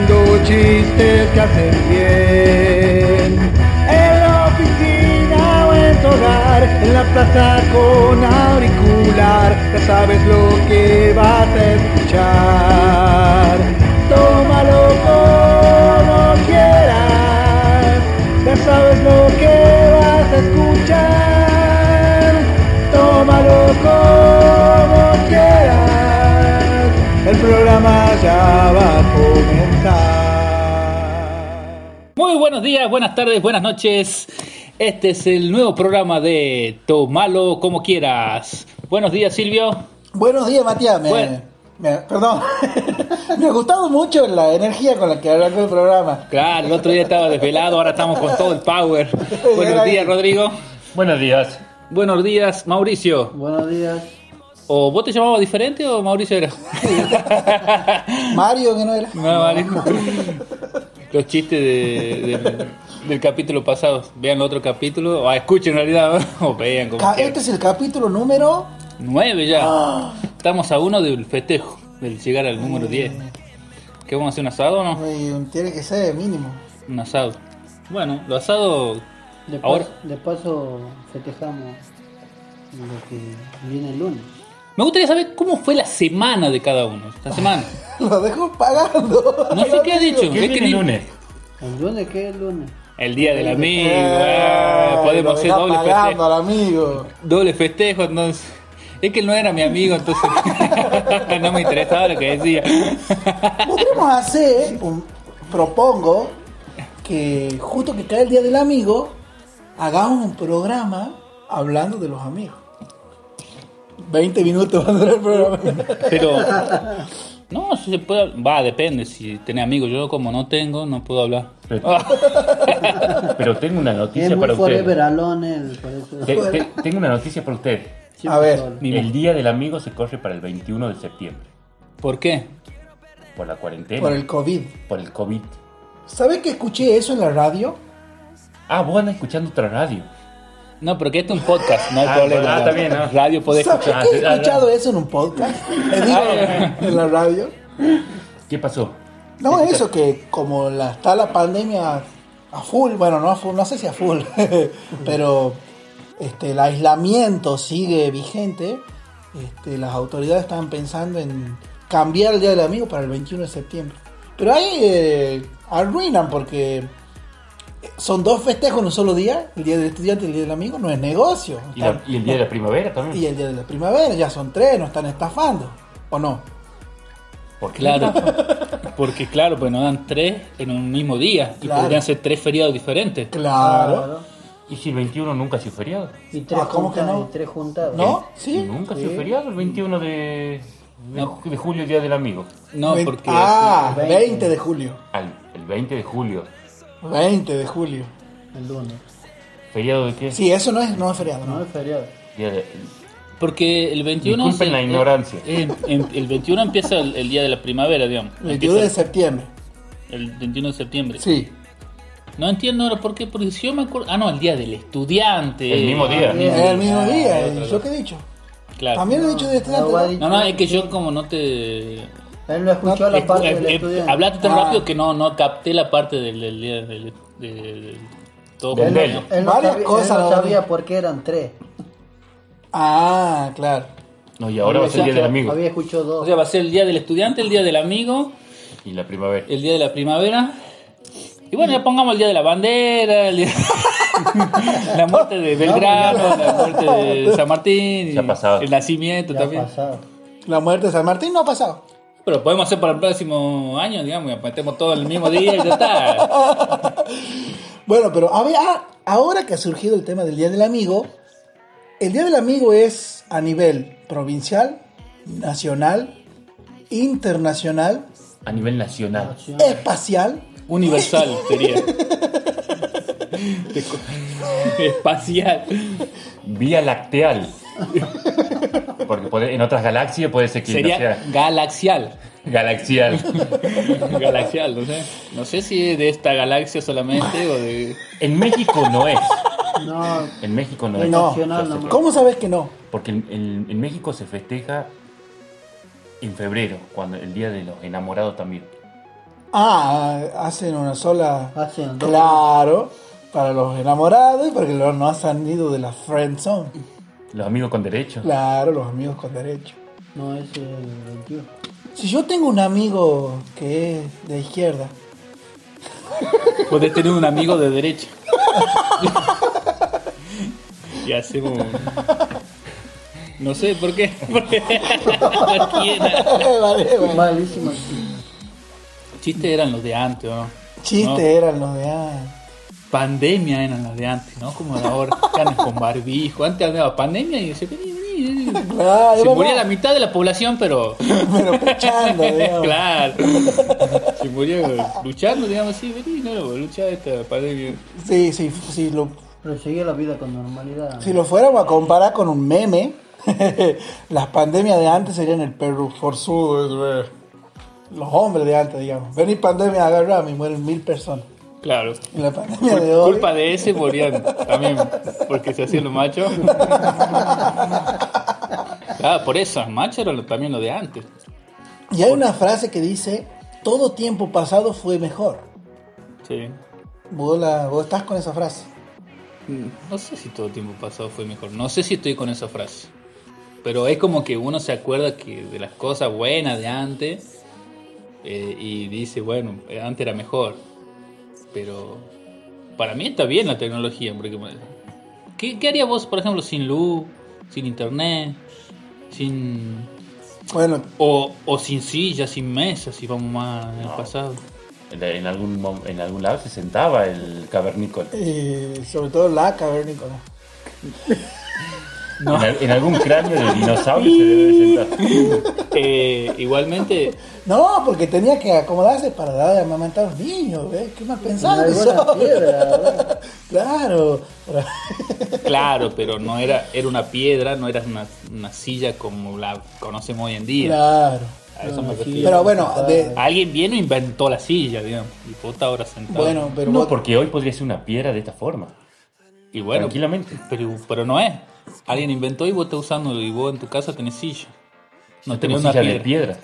contando chistes que hacen bien. En la oficina o en tu hogar, en la plaza con auricular, ya sabes lo que vas a escuchar. Tómalo como quieras, ya sabes lo que vas a escuchar. Tómalo como programa ya va a comenzar. Muy buenos días, buenas tardes, buenas noches. Este es el nuevo programa de Tomalo como quieras. Buenos días, Silvio. Buenos días, Matías. Me, Bueno. me- perdón. me ha gustado mucho la energía con la que arrancó el programa. Claro, el otro día estaba desvelado, ahora estamos con todo el power. Buenos días, Rodrigo. Buenos días. Buenos días, Mauricio. Buenos días. ¿O vos te llamabas diferente o Mauricio era? Mario, que no era. No, vale. Los chistes de- del- del capítulo pasado. Vean el otro capítulo, o escuchen en realidad, o vean como quieran. Este es el capítulo número. Nueve ya. Estamos a uno del festejo, del llegar al número 10. ¿Qué vamos a hacer un asado o no? Tiene que ser mínimo. Un asado. Bueno, lo asado. De, Ahora- de paso festejamos lo que viene el lunes. Me gustaría saber cómo fue la semana de cada uno. La semana. Lo dejo pagando. No sé qué ha dicho. ¿Qué es que el lunes? ¿El lunes qué es el lunes? El día del amigo. Eh, ah, podemos hacer doble pagando festejo. al amigo. Doble festejo, entonces. Es que él no era mi amigo, entonces. no me interesaba lo que decía. Podríamos hacer, un- propongo, que justo que cae el día del amigo, hagamos un programa hablando de los amigos. 20 minutos va a durar el programa. Pero. No, si se puede. Va, depende. Si tenés amigos, yo como no tengo, no puedo hablar. Pero, pero tengo una noticia Es muy para forever usted. alone, el- por eso. Te- te- tengo una noticia para usted. Siempre A ver. El Día del Amigo se corre para el 21 de septiembre. ¿Por qué? Por la cuarentena. Por el COVID. por el COVID. ¿Sabes que escuché eso en la radio? Ah, vos andas escuchando otra radio. No, porque este es un podcast, no hay Ah, problema. ah, bien, ¿no? Radio podés ¿Sabes escuchar. que he ah, escuchado eso en un podcast? En la radio. ¿Qué pasó? No, eso que como la, está la pandemia a full, bueno, no a full, no sé si a full, pero este, el aislamiento sigue vigente, este, las autoridades están pensando en cambiar el Día del Amigo para el 21 de septiembre. Pero ahí eh, arruinan porque son dos festejos en un solo día, el Día del Estudiante y el Día del Amigo, no es negocio. ¿Y, la- y el Día de la Primavera Y también? el Día de la Primavera, ya son tres, no están estafando, ¿o no? ¿Por? Claro. Porque, claro, pues nos dan tres en un mismo día. Y Claro. podrían ser tres feriados diferentes. Claro. ¿Y si el 21 nunca ha sido feriado? Y tres Ah, ¿cómo que juntados, no? y tres juntados. ¿No? ¿Sí? ¿Nunca ha Sí. sido feriado el 21 de, de, de julio, Día del Amigo? No, porque. Ah, 20. 20 de julio. Al, el 20 de julio. 20 de julio. El lunes. ¿Feriado de qué? Sí, eso no es, no es feriado, No ¿no? es feriado. Día de- Porque el 21. Disculpen se- la ignorancia. eh, el 21 empieza el, el día de la primavera, digamos. 21 de septiembre. el 21 de septiembre. Sí. No entiendo ahora por qué, porque si yo me acuerdo. Ah, no, el día del estudiante. El mismo día. Ah, Es el mismo Ah, día. ¿Y yo qué he dicho? Claro. También he dicho de decir- No, no, es que yo como no te. Él no escuchó la parte eh, del eh, estudiante. hablaste tan Ah. rápido que no, no capté la parte del, del día del. del- todo Del Él. ¿no? él no Varias sabía, cosas, él no sabía por qué eran tres. Ah, claro. No, y ahora va a ser el Día del Amigo. Había escuchado O dos. sea, va a ser el día del estudiante, el día del amigo, Y la primavera. el día de la primavera. Y bueno, ya pongamos el día de la bandera, el día- la muerte de Belgrano, la muerte de San Martín, Ya ha pasado. el nacimiento Ya ha también. pasado. La muerte de San Martín no ha pasado. Pero podemos hacer para el próximo año, digamos, y metemos todo en el mismo día y ya está. Bueno, pero a ver, ah, ahora que ha surgido el tema del Día del Amigo, el Día del Amigo es a nivel provincial, nacional, internacional, A nivel nacional. espacial. Universal sería. Espacial. Vía lacteal. Porque puede- en otras galaxias puede ser que no Sería sea galaxial. galaxial. Galaxial, no sé. No sé si es de esta galaxia solamente o de. En México no es. No, En México no es. No. ¿Cómo sabes que no? Porque en, en- en México se festeja en febrero, cuando el día de los enamorados también. Ah, hacen una sola. Hacen dos. Claro, para los enamorados y para que los no han salido de la friend zone. Los amigos con derecho. Claro, los amigos con derecho. No, es el 21. Si yo tengo un amigo que es de izquierda, Podés tener un amigo de derecha. y hacemos. No sé por qué. Vale, vale. Malísimo. Chistes eran los de antes, ¿no? Chistes No, eran los de antes. Pandemia eran los de antes, ¿no? Como ahora, andan con barbijo. Antes había pandemia y se vení, vení, vení. Claro, Se moría la mitad de la población, pero. Pero pechando, digamos. claro. Se moría luchando, digamos así, vení, no, luchar esta pandemia. Sí, sí, sí, lo, Pero seguía la vida con normalidad. si lo fuéramos a comparar con un meme, las pandemias de antes serían el perro forzudo, los hombres de antes, digamos. Vení pandemia, agarrame y mueren mil personas. Claro. En la pandemia Por de hoy, culpa de ese morían también, porque se hacían los machos. Claro, por eso, los machos eran también lo de antes. y hay una frase que dice, todo tiempo pasado fue mejor. Sí. Vos, la- vos estás con esa frase. No sé si todo tiempo pasado fue mejor. No sé si estoy con esa frase. Pero es como que uno se acuerda que de las cosas buenas de antes eh, y dice, bueno, antes era mejor. Pero para mí está bien la tecnología. Porque, ¿qué, qué haría vos, por ejemplo, sin luz, sin internet, sin... Bueno, O, o sin silla, sin mesa, si vamos más en el pasado? En, algún, en algún lado se sentaba el cavernícola. eh, sobre todo la cavernícola. No. En, al- en algún cráneo de dinosaurio se debe de sentar. Eh, igualmente, No, porque tenía que acomodarse para dar de amamantar a los niños, ¿ves? ¿Qué más pensado piedra. Claro. Claro, pero no era, era una piedra, no era una, una silla como la conocemos hoy en día. Claro. A eso me refiero. Pero bueno, de, Alguien vino e inventó la silla, digamos. Y estás ahora sentado. bueno, pero No, vos- porque hoy podría ser una piedra de esta forma. y bueno, Tranquilamente. Pero, pero no es. Alguien inventó y vos estás usando y vos en tu casa tenés silla. No Tengo tenés una silla de piedra.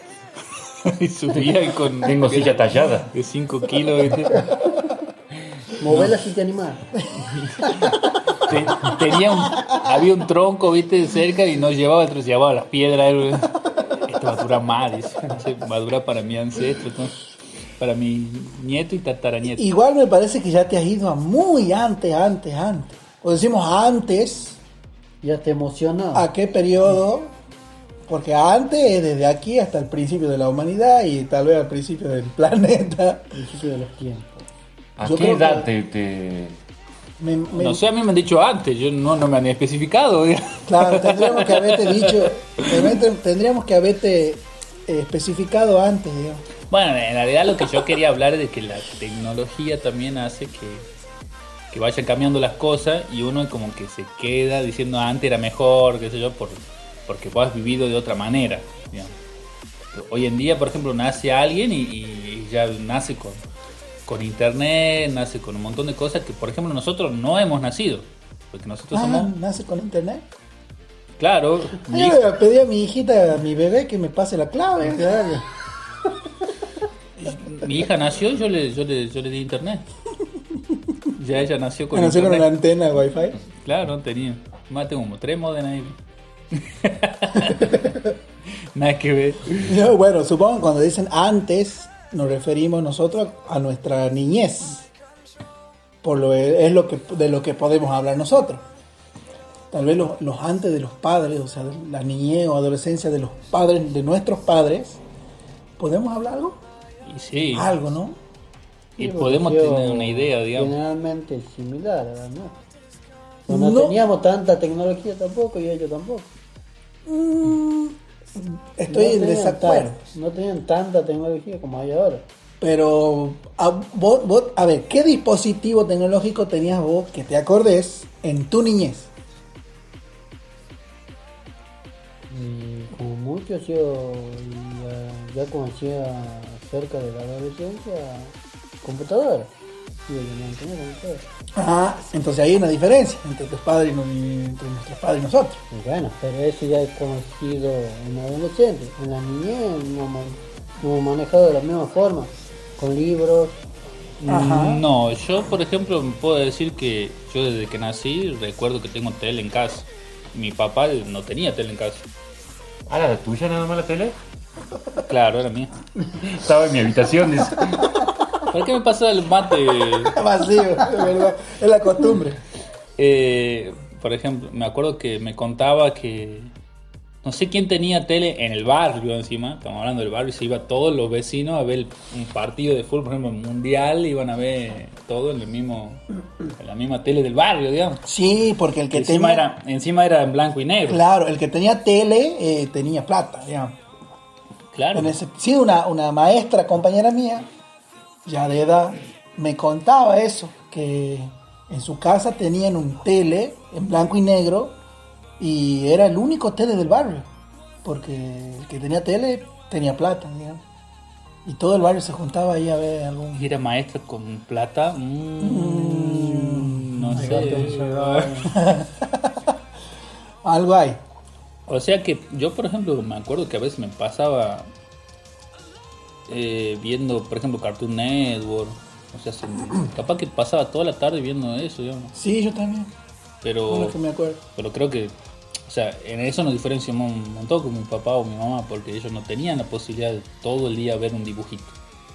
piedra. y subía y con Tengo silla tallada. de 5 kilos. ¿viste? Movela si te animás. Te- tenía un, había un tronco, viste, cerca y no llevaba, otro llevaba las piedras. él, Esto va a durar dice. Dice, Va a durar para mi ancestro, ¿no? para mi nieto y tataranieto. igual me parece que ya te has ido a muy antes, antes, antes. O decimos antes, Ya te emociona. ¿a qué periodo? Porque antes es desde aquí hasta el principio de la humanidad y tal vez al principio del planeta. Principio de los tiempos. ¿A Yo qué creo edad que- te, te- Me- me- No sé, a mí me han dicho antes, yo no, no me han especificado. digamos. Claro, tendríamos que haberte dicho, tendríamos- tendríamos que haberte eh, especificado antes, digamos. Bueno, en realidad lo que yo quería hablar es de que la tecnología también hace que, que vayan cambiando las cosas y uno como que se queda diciendo "Ah, antes era mejor, qué sé yo, por, porque vos has vivido de otra manera. digamos. Hoy en día, por ejemplo, nace alguien y, y ya nace con, con internet, nace con un montón de cosas que, por ejemplo, nosotros no hemos nacido. Porque nosotros Ah, somos, nace con internet. claro, Yo le pedí a mi hijita, a mi bebé, que me pase la clave. Mi hija nació y yo le, yo le, yo le di internet. Ya ella nació con Nació con una antena wifi. Claro, no tenía. Más tengo como tres modem ahí. Nada que ver. Bueno, supongo que cuando dicen antes, nos referimos nosotros a nuestra niñez. Por lo es lo que de lo que podemos hablar nosotros. Tal vez los, los antes de los padres, o sea, la niñez o adolescencia de los padres, de nuestros padres, ¿podemos hablar algo? Sí, Algo, ¿no? Y podemos tener una idea, digamos. Generalmente similar, ¿verdad? ¿no? No, No. teníamos tanta tecnología tampoco y ellos tampoco. Mm, estoy no en desacuerdo. tan- no tenían tanta tecnología como hay ahora. Pero, a, vos- vos- a ver, ¿qué dispositivo tecnológico tenías vos que te acordes en tu niñez? Y como mucho yo ya, ya conocía cerca de la adolescencia computadora. No computadora. Ah, entonces hay una diferencia entre tus padres y, entre nuestros padres y nosotros. Bueno, pero eso ya es conocido en adolescente. En la niñez no, hemos manejado de la misma forma. con libros. Ajá. No, yo por ejemplo puedo decir que yo desde que nací recuerdo que tengo tele en casa. Mi papá no tenía tele en casa. ¿Ah, la tuya nada más la tele? Claro, era mía. Estaba en mi habitación. dice. ¿Por qué me pasa el mate? Vacío, de verdad. Es la costumbre. Eh, por ejemplo, me acuerdo que me contaba que no sé quién tenía tele en el barrio encima, estamos hablando del barrio, y se iba todos los vecinos a ver un partido de fútbol, por ejemplo, mundial, iban a ver todo en el mismo en la misma tele del barrio, digamos. Sí, porque el que encima tenía. era encima era en blanco y negro. Claro, el que tenía tele eh, tenía plata, digamos. Claro. Ese- sí, una, una maestra, compañera mía, ya de edad, me contaba eso, que en su casa tenían un tele en blanco y negro y era el único tele del barrio, porque el que tenía tele tenía plata, digamos. Y todo el barrio se juntaba ahí a ver algún... Y era maestra con plata. mm, no sé. Algo hay. O sea que yo, por ejemplo, me acuerdo que a veces me pasaba eh, viendo, por ejemplo, Cartoon Network. O sea, se- capaz que pasaba toda la tarde viendo eso, digamos. Sí, yo también, Pero, lo que me acuerdo. pero creo que, o sea, en eso nos diferenciamos un montón con mi papá o mi mamá, porque ellos no tenían la posibilidad de todo el día ver un dibujito.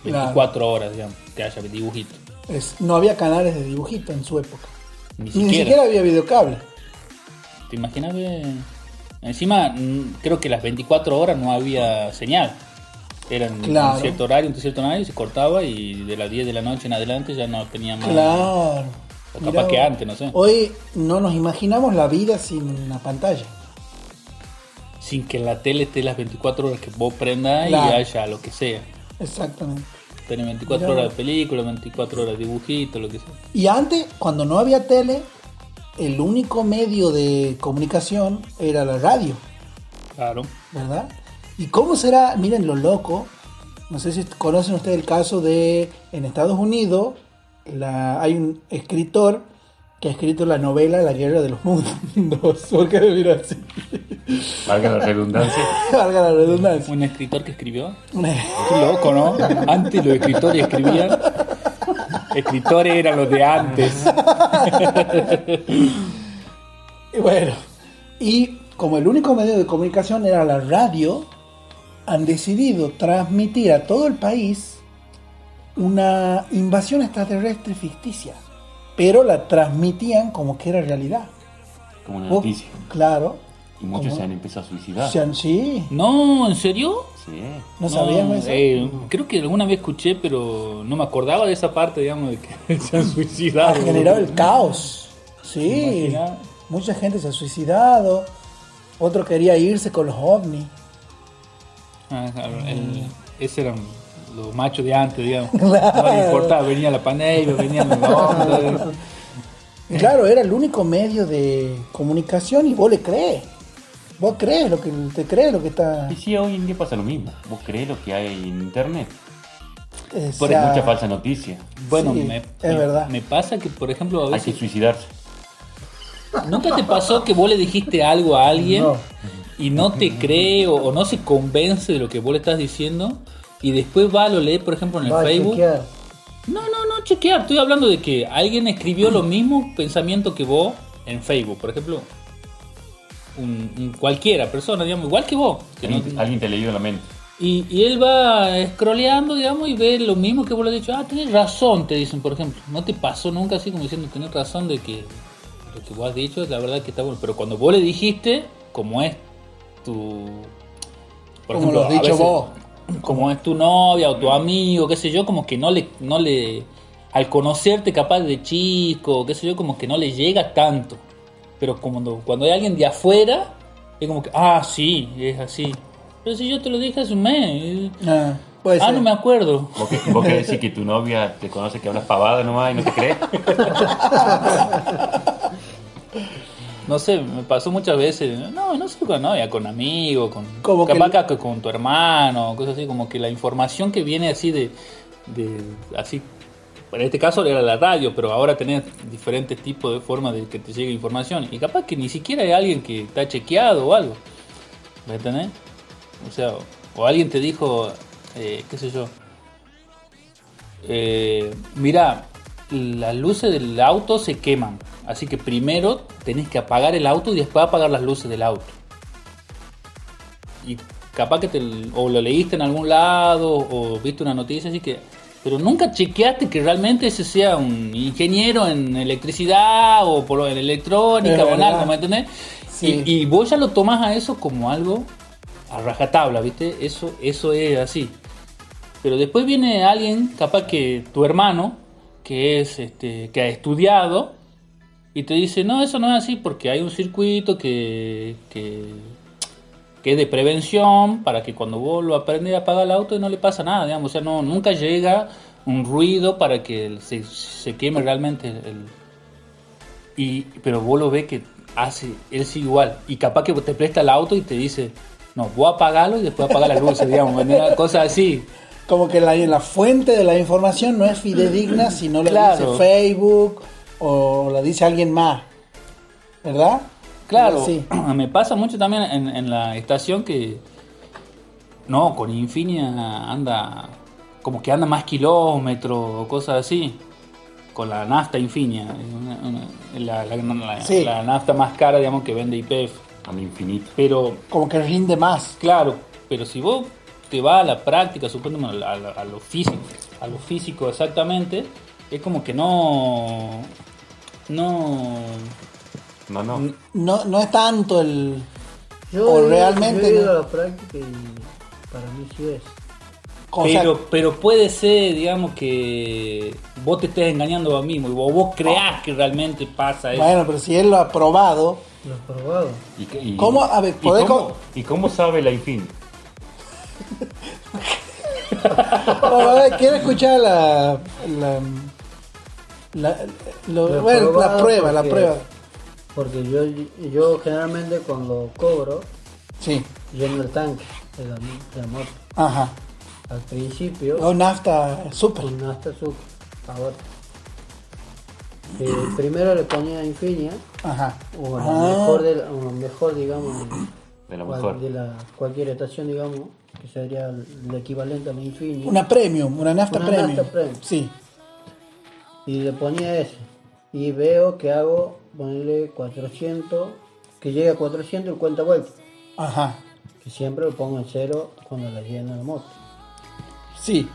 Claro. 24 horas, digamos, que haya dibujito. Es- no había canales de dibujito en su época. Ni Ni siquiera. había videocable. ¿Te imaginas que encima creo que las 24 horas no había señal? Eran Claro. un cierto horario, un cierto horario se cortaba y de las 10 de la noche en adelante ya no tenía más. Claro. O Mirá capaz que antes, no sé. Hoy no nos imaginamos la vida sin una pantalla. Sin que la tele esté las 24 horas que vos prendas Claro. y haya lo que sea. Exactamente. Tenés 24 Mirá horas de película, 24 horas de dibujito, lo que sea. Y antes, cuando no había tele, el único medio de comunicación era la radio, Claro. ¿verdad? ¿Y cómo será? Miren lo loco. No sé si conocen ustedes el caso de en Estados Unidos, la, hay un escritor que ha escrito la novela La Guerra de los Mundos. ¿Por qué me mira así? Valga la redundancia. Valga la redundancia. Un escritor que escribió. Qué loco, ¿no? Antes los escritores escribían. Escritores eran los de antes. Y bueno, y como el único medio de comunicación era la radio, han decidido transmitir a todo el país una invasión extraterrestre ficticia, pero la transmitían como que era realidad. Como una noticia. Claro. Y muchos ¿Cómo? se han empezado a suicidar. O sea, sí, No, ¿en serio? Sí. no sabíamos eso. eh, creo que alguna vez escuché, pero no me acordaba de esa parte, digamos, de que se han ha suicidado. generado el caos. Sí, mucha gente se ha suicidado. Otro quería irse con los ovnis. Ah, claro, el- ese eran los machos de antes, digamos. Claro. No le importaba, venía la pandemia, venían los. Y Claro, era el único medio de comunicación y vos le crees. Vos crees lo que te crees lo que está. Y sí, hoy en día pasa lo mismo. ¿Vos crees lo que hay en internet? eh, Por Mucha falsa noticia. Bueno, Sí, me, es me- verdad. me pasa que, por ejemplo, a Hay que veces. suicidarse. ¿Nunca te pasó que vos le dijiste algo a alguien No. Y no te cree o, o no se convence de lo que vos le estás diciendo y después va, lo lee, por ejemplo, en el va a Facebook? chequear. No, no, no, chequear. Estoy hablando de que alguien escribió lo mismo pensamiento que vos en Facebook. Por ejemplo, un, un cualquiera persona, digamos, igual que vos. que no- Alguien, alguien te leyó la mente. y, y él va scrolleando, digamos, y ve lo mismo que vos le has dicho. Ah, tenés razón, te dicen, por ejemplo. No te pasó nunca así como diciendo, tenés razón de que lo que vos has dicho, la verdad que está bueno. Pero cuando vos le dijiste, como es tu... por Como lo has dicho veces, vos. Como es tu novia o tu amigo, qué sé yo, como que no le... No le al conocerte capaz de chico, qué sé yo, como que no le llega tanto. Pero cuando, cuando hay alguien de afuera, es como que, ah, sí, es así. Pero si yo te lo dije hace un mes. Ah, puede Ah, ser. no me acuerdo. ¿Vos, que, vos querés decir que tu novia te conoce que hablas pavada nomás y no te cree? No sé, me pasó muchas veces. No, no sé con novia, con amigos, con. Como capaz que con tu hermano, cosas así, como que la información que viene así de. de así. En este caso era la radio, pero ahora tenés diferentes tipos de formas de que te llegue información. Y capaz que ni siquiera hay alguien que está chequeado o algo. ¿Me entendés? O sea, o alguien te dijo, eh, qué sé yo, eh, mira, las luces del auto se queman. Así que primero tenés que apagar el auto y después apagar las luces del auto. Y capaz que te, o lo leíste en algún lado o viste una noticia así que pero nunca chequeaste que realmente ese sea un ingeniero en electricidad o por en electrónica Es o en algo, ¿me entendés? Sí. Y, y vos ya lo tomás a eso como algo a rajatabla, ¿viste? Eso, eso es así. Pero después viene alguien, capaz que tu hermano, que es este, que ha estudiado, y te dice, no, eso no es así porque hay un circuito que, que, que es de prevención para que cuando vos lo aprendes a apagar el auto no le pasa nada, digamos, o sea, no, nunca llega un ruido para que se, se queme realmente el... Y, pero vos lo ves que hace, él sigue igual, y capaz que te presta el auto y te dice, no, voy a apagarlo y después apagar las luces, digamos, cosas así. Como que la, la fuente de la información no es fidedigna si no la Claro. dice Facebook o la dice alguien más. ¿Verdad? Claro, Sí. me pasa mucho también en, en la estación que no, con Infinia anda como que anda más kilómetros o cosas así. Con la nafta Infinia, una- una- la, la- la- Sí. la nafta más cara, digamos, que vende IPF. Al infinito. Pero, Como que rinde más. claro, pero si vos te vas a la práctica, supongo a, a- a lo físico, a lo físico exactamente, es como que no, no, No, no. No, no es tanto el. Yo, O he- realmente yo he ido no. a la práctica y para mí sí es. o sea, Pero, pero puede ser, digamos, que vos te estés engañando a mí mismo o vos creás que realmente pasa eso. bueno, pero si él lo ha probado. Lo he probado. ¿Y, y- ¿Cómo? A ver, ¿y ¿podés cómo, co- ¿Y cómo sabe la Infin? Quiero escuchar la. la, la- lo- bueno, la prueba, la porque- prueba. Porque yo, yo generalmente cuando cobro, Sí, lleno el tanque de la, de la moto. ajá. Al principio, O nafta super. con hasta su ahora. Eh, primero le ponía Infinia, Ajá. o a Ah. lo mejor, de la- o mejor, digamos, De la cual- mejor. de la, cualquier estación, digamos, que sería el equivalente a la Infinia. Una premium, una nafta Una premium. nafta premium. Sí. y le ponía ese. Y veo que hago, ponerle 400, que llegue a 400 y cuenta vuelta. Ajá. Que siempre lo pongo en cero cuando la lleno la moto. Sí.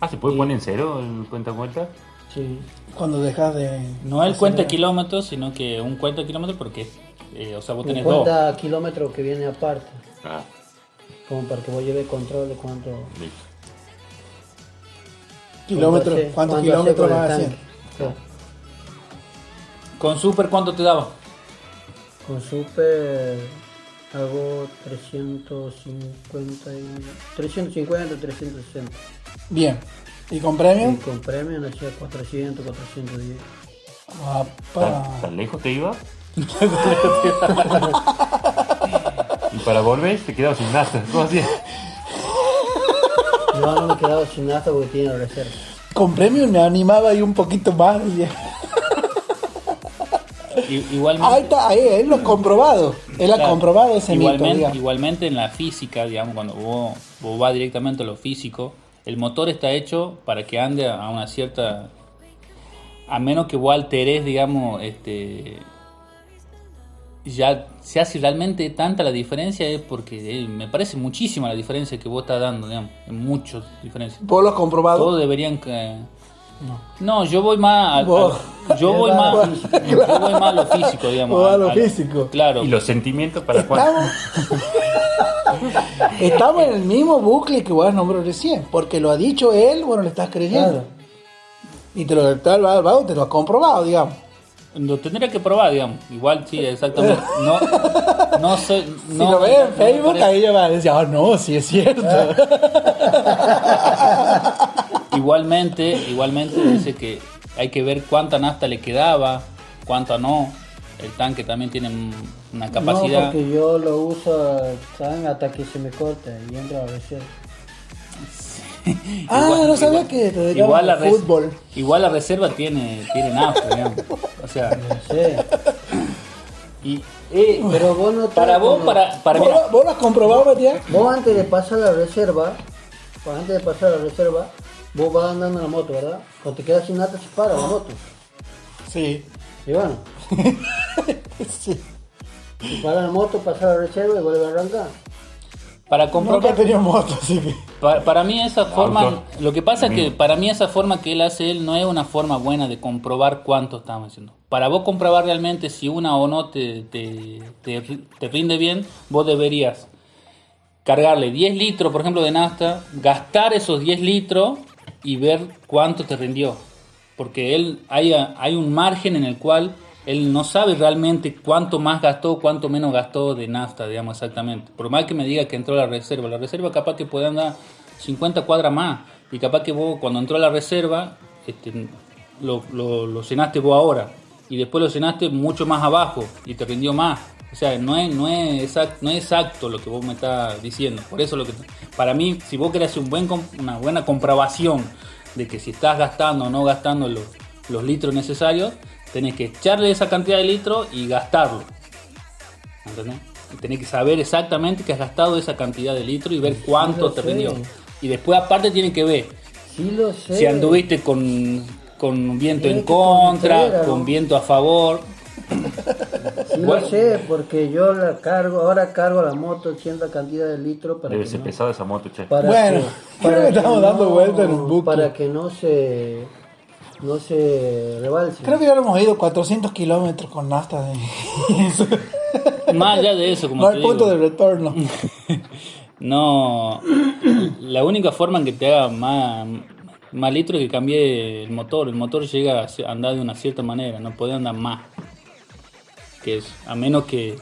Ah, ¿se puede poner en cero el cuenta vuelta? Sí. Cuando dejas de. No el hacer- cuenta kilómetros, sino que un cuenta kilómetros porque, eh, o sea, vos tenés dos. cuenta kilómetros que viene aparte. Ah, Como para que vos lleve control de cuánto. listo. Kilómetros. ¿Cuántos cuánto kilómetros vas haciendo? Claro. Con Super, ¿cuánto te daba? Con Super hago 350, y, 350, 360. Bien. ¿Y con Y premium? con premio no hacía 400, 410. Apa. ¿Tan, tan lejos te iba? para volver te quedabas sin nada. ¿Cómo hacías? No, no me quedaba sin nada porque tiene reserva. Con premium me animaba ahí un poquito más. Igualmente, Ahí está, ahí, él lo ha comprobado. Él ha Claro. comprobado ese mito. igualmente, digamos. igualmente en la física, digamos, cuando vos, vos vas directamente a lo físico, el motor está hecho para que ande a una cierta... A menos que vos alteres, digamos, este... Ya se hace realmente tanta la diferencia es porque eh, me parece muchísima la diferencia que vos estás dando, digamos, en muchas diferencias. ¿Vos lo has comprobado? Todos deberían que... No, yo voy más al- Vos. al- yo voy más yo voy más a lo físico, digamos. Vos a lo al- físico. Claro. ¿Y los sentimientos para cuándo? Estamos, estamos en el mismo bucle que vos has nombrado recién. Porque lo ha dicho él, bueno, le estás creyendo. Claro. Y te lo, tal, vago, te lo ha comprobado, digamos. Lo tendría que probar, digamos. Igual, sí, exactamente. No, no sé. Si no, lo ves en no Facebook, ahí ya va a decir, ah, no, sí es cierto. Igualmente, igualmente dice que hay que ver cuánta nafta le quedaba, cuánta no. El tanque también tiene un- una No, capacidad. porque yo lo uso ¿saben? hasta que se me corte y entra a reserva. ah, Igual- no sabía igual- que te igual la, fútbol. igual la reserva tiene, tiene nafta, digamos. O sea, No sé. y, eh, Pero vos no te- para vos, como- para, para ¿Vos, mira, vos lo has comprobado, Matías? Vos antes de pasar la reserva, pa- antes de pasar a la reserva, vos vas andando en la moto, ¿verdad? Cuando te quedas sin nata, se para la moto. Sí. Y bueno, sí. se para la moto, pasa a la reserva y vuelve a arrancar. Para Nunca comprobar, tenido moto, así que. pa- para mí esa forma, Auto. lo que pasa es que para mí esa forma que él hace él no es una forma buena de comprobar cuánto estamos haciendo. Para vos comprobar realmente si una o no te, te, te, te rinde bien, vos deberías cargarle 10 litros, por ejemplo, de nafta, gastar esos 10 litros y ver cuánto te rindió. Porque él hay, hay un margen en el cual él no sabe realmente cuánto más gastó, cuánto menos gastó de nafta, digamos exactamente. Por más que me diga que entró a la reserva, la reserva capaz que puede andar 50 cuadras más. Y capaz que vos cuando entró a la reserva, este, lo, lo, lo cenaste vos ahora. Y después lo cenaste mucho más abajo y te rindió más. O sea, no es, no es, no es exacto lo que vos me estás diciendo. Por eso lo que para mí, si vos querés un una buena comprobación de que si estás gastando o no gastando los, los litros necesarios, tenés que echarle esa cantidad de litros y gastarlo. ¿Entendés? Y tenés que saber exactamente que has gastado esa cantidad de litros y ver cuánto te sé. rindió. Y después aparte tienen que ver Sí lo sé. si anduviste con, con viento en contra, con viento a favor. Sí Bueno. lo sé, porque yo la cargo, ahora cargo la moto cierta cantidad de litros para Debe que ser no- pesada esa moto, che. para Bueno, que, creo que estamos dando vuelta en un bucle. Para que no se no se rebalse. Creo que ya lo hemos ido 400 kilómetros con nafta. De... Más allá de eso, como no te hay digo, punto de retorno. no, la única forma en que te haga más, más litros es que cambie el motor. El motor llega a andar de una cierta manera, no puede andar más. Que es, a menos que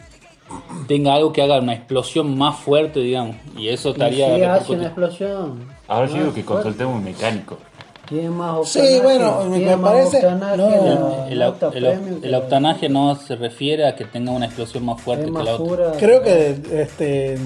tenga algo que haga una explosión más fuerte, digamos. Y eso Y estaría. sí hace una explosión. Ahora yo Más digo que fuerte. consultemos un mecánico. Tiene más Sí, octanaje, bueno, me parece- octanaje no. la El, el- octanaje no se refiere a que tenga una explosión más fuerte que la otra. Creo que este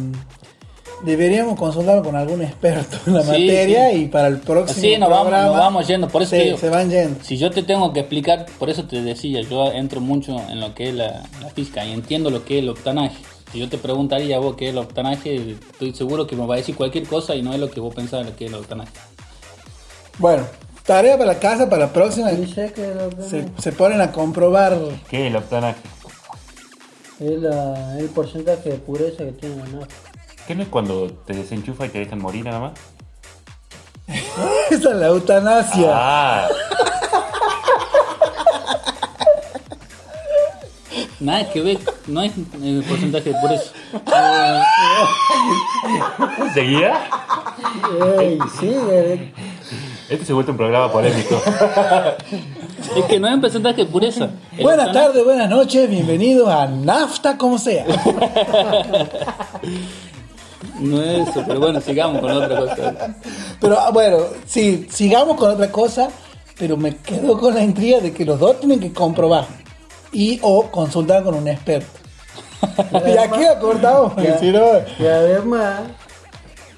deberíamos consultar con algún experto en la Sí, materia sí. y para el próximo Sí, nos vamos, programa nos vamos yendo. Por eso sí, digo, se van yendo. Si yo te tengo que explicar, por eso te decía, yo entro mucho en lo que es la, la física y entiendo lo que es el octanaje. Si yo te preguntaría a vos qué es el octanaje, estoy seguro que me va a decir cualquier cosa y no es lo que vos pensás que es el octanaje. Bueno, tarea para la casa para la próxima. Se, se ponen a comprobar. ¿Qué es el octanaje? es la- el porcentaje de pureza que tiene la nafta. ¿Qué no es cuando te desenchufa y te dejan morir nada más? Esa es la eutanasia. Ah, Nada que ver, no es el porcentaje de pureza. ¿seguía? Ey, sí, eh, Este se vuelve un programa polémico. Es que no es un porcentaje de pureza. El Buenas tardes, buenas noches, bienvenidos a Nafta como sea. No es eso, pero bueno, sigamos con otra cosa. Pero ah, bueno, sí, sigamos con otra cosa, pero me quedo con la intriga de que los dos tienen que comprobar y o consultar con un experto. y aquí la cortamos, porque Ya. si no, Y además,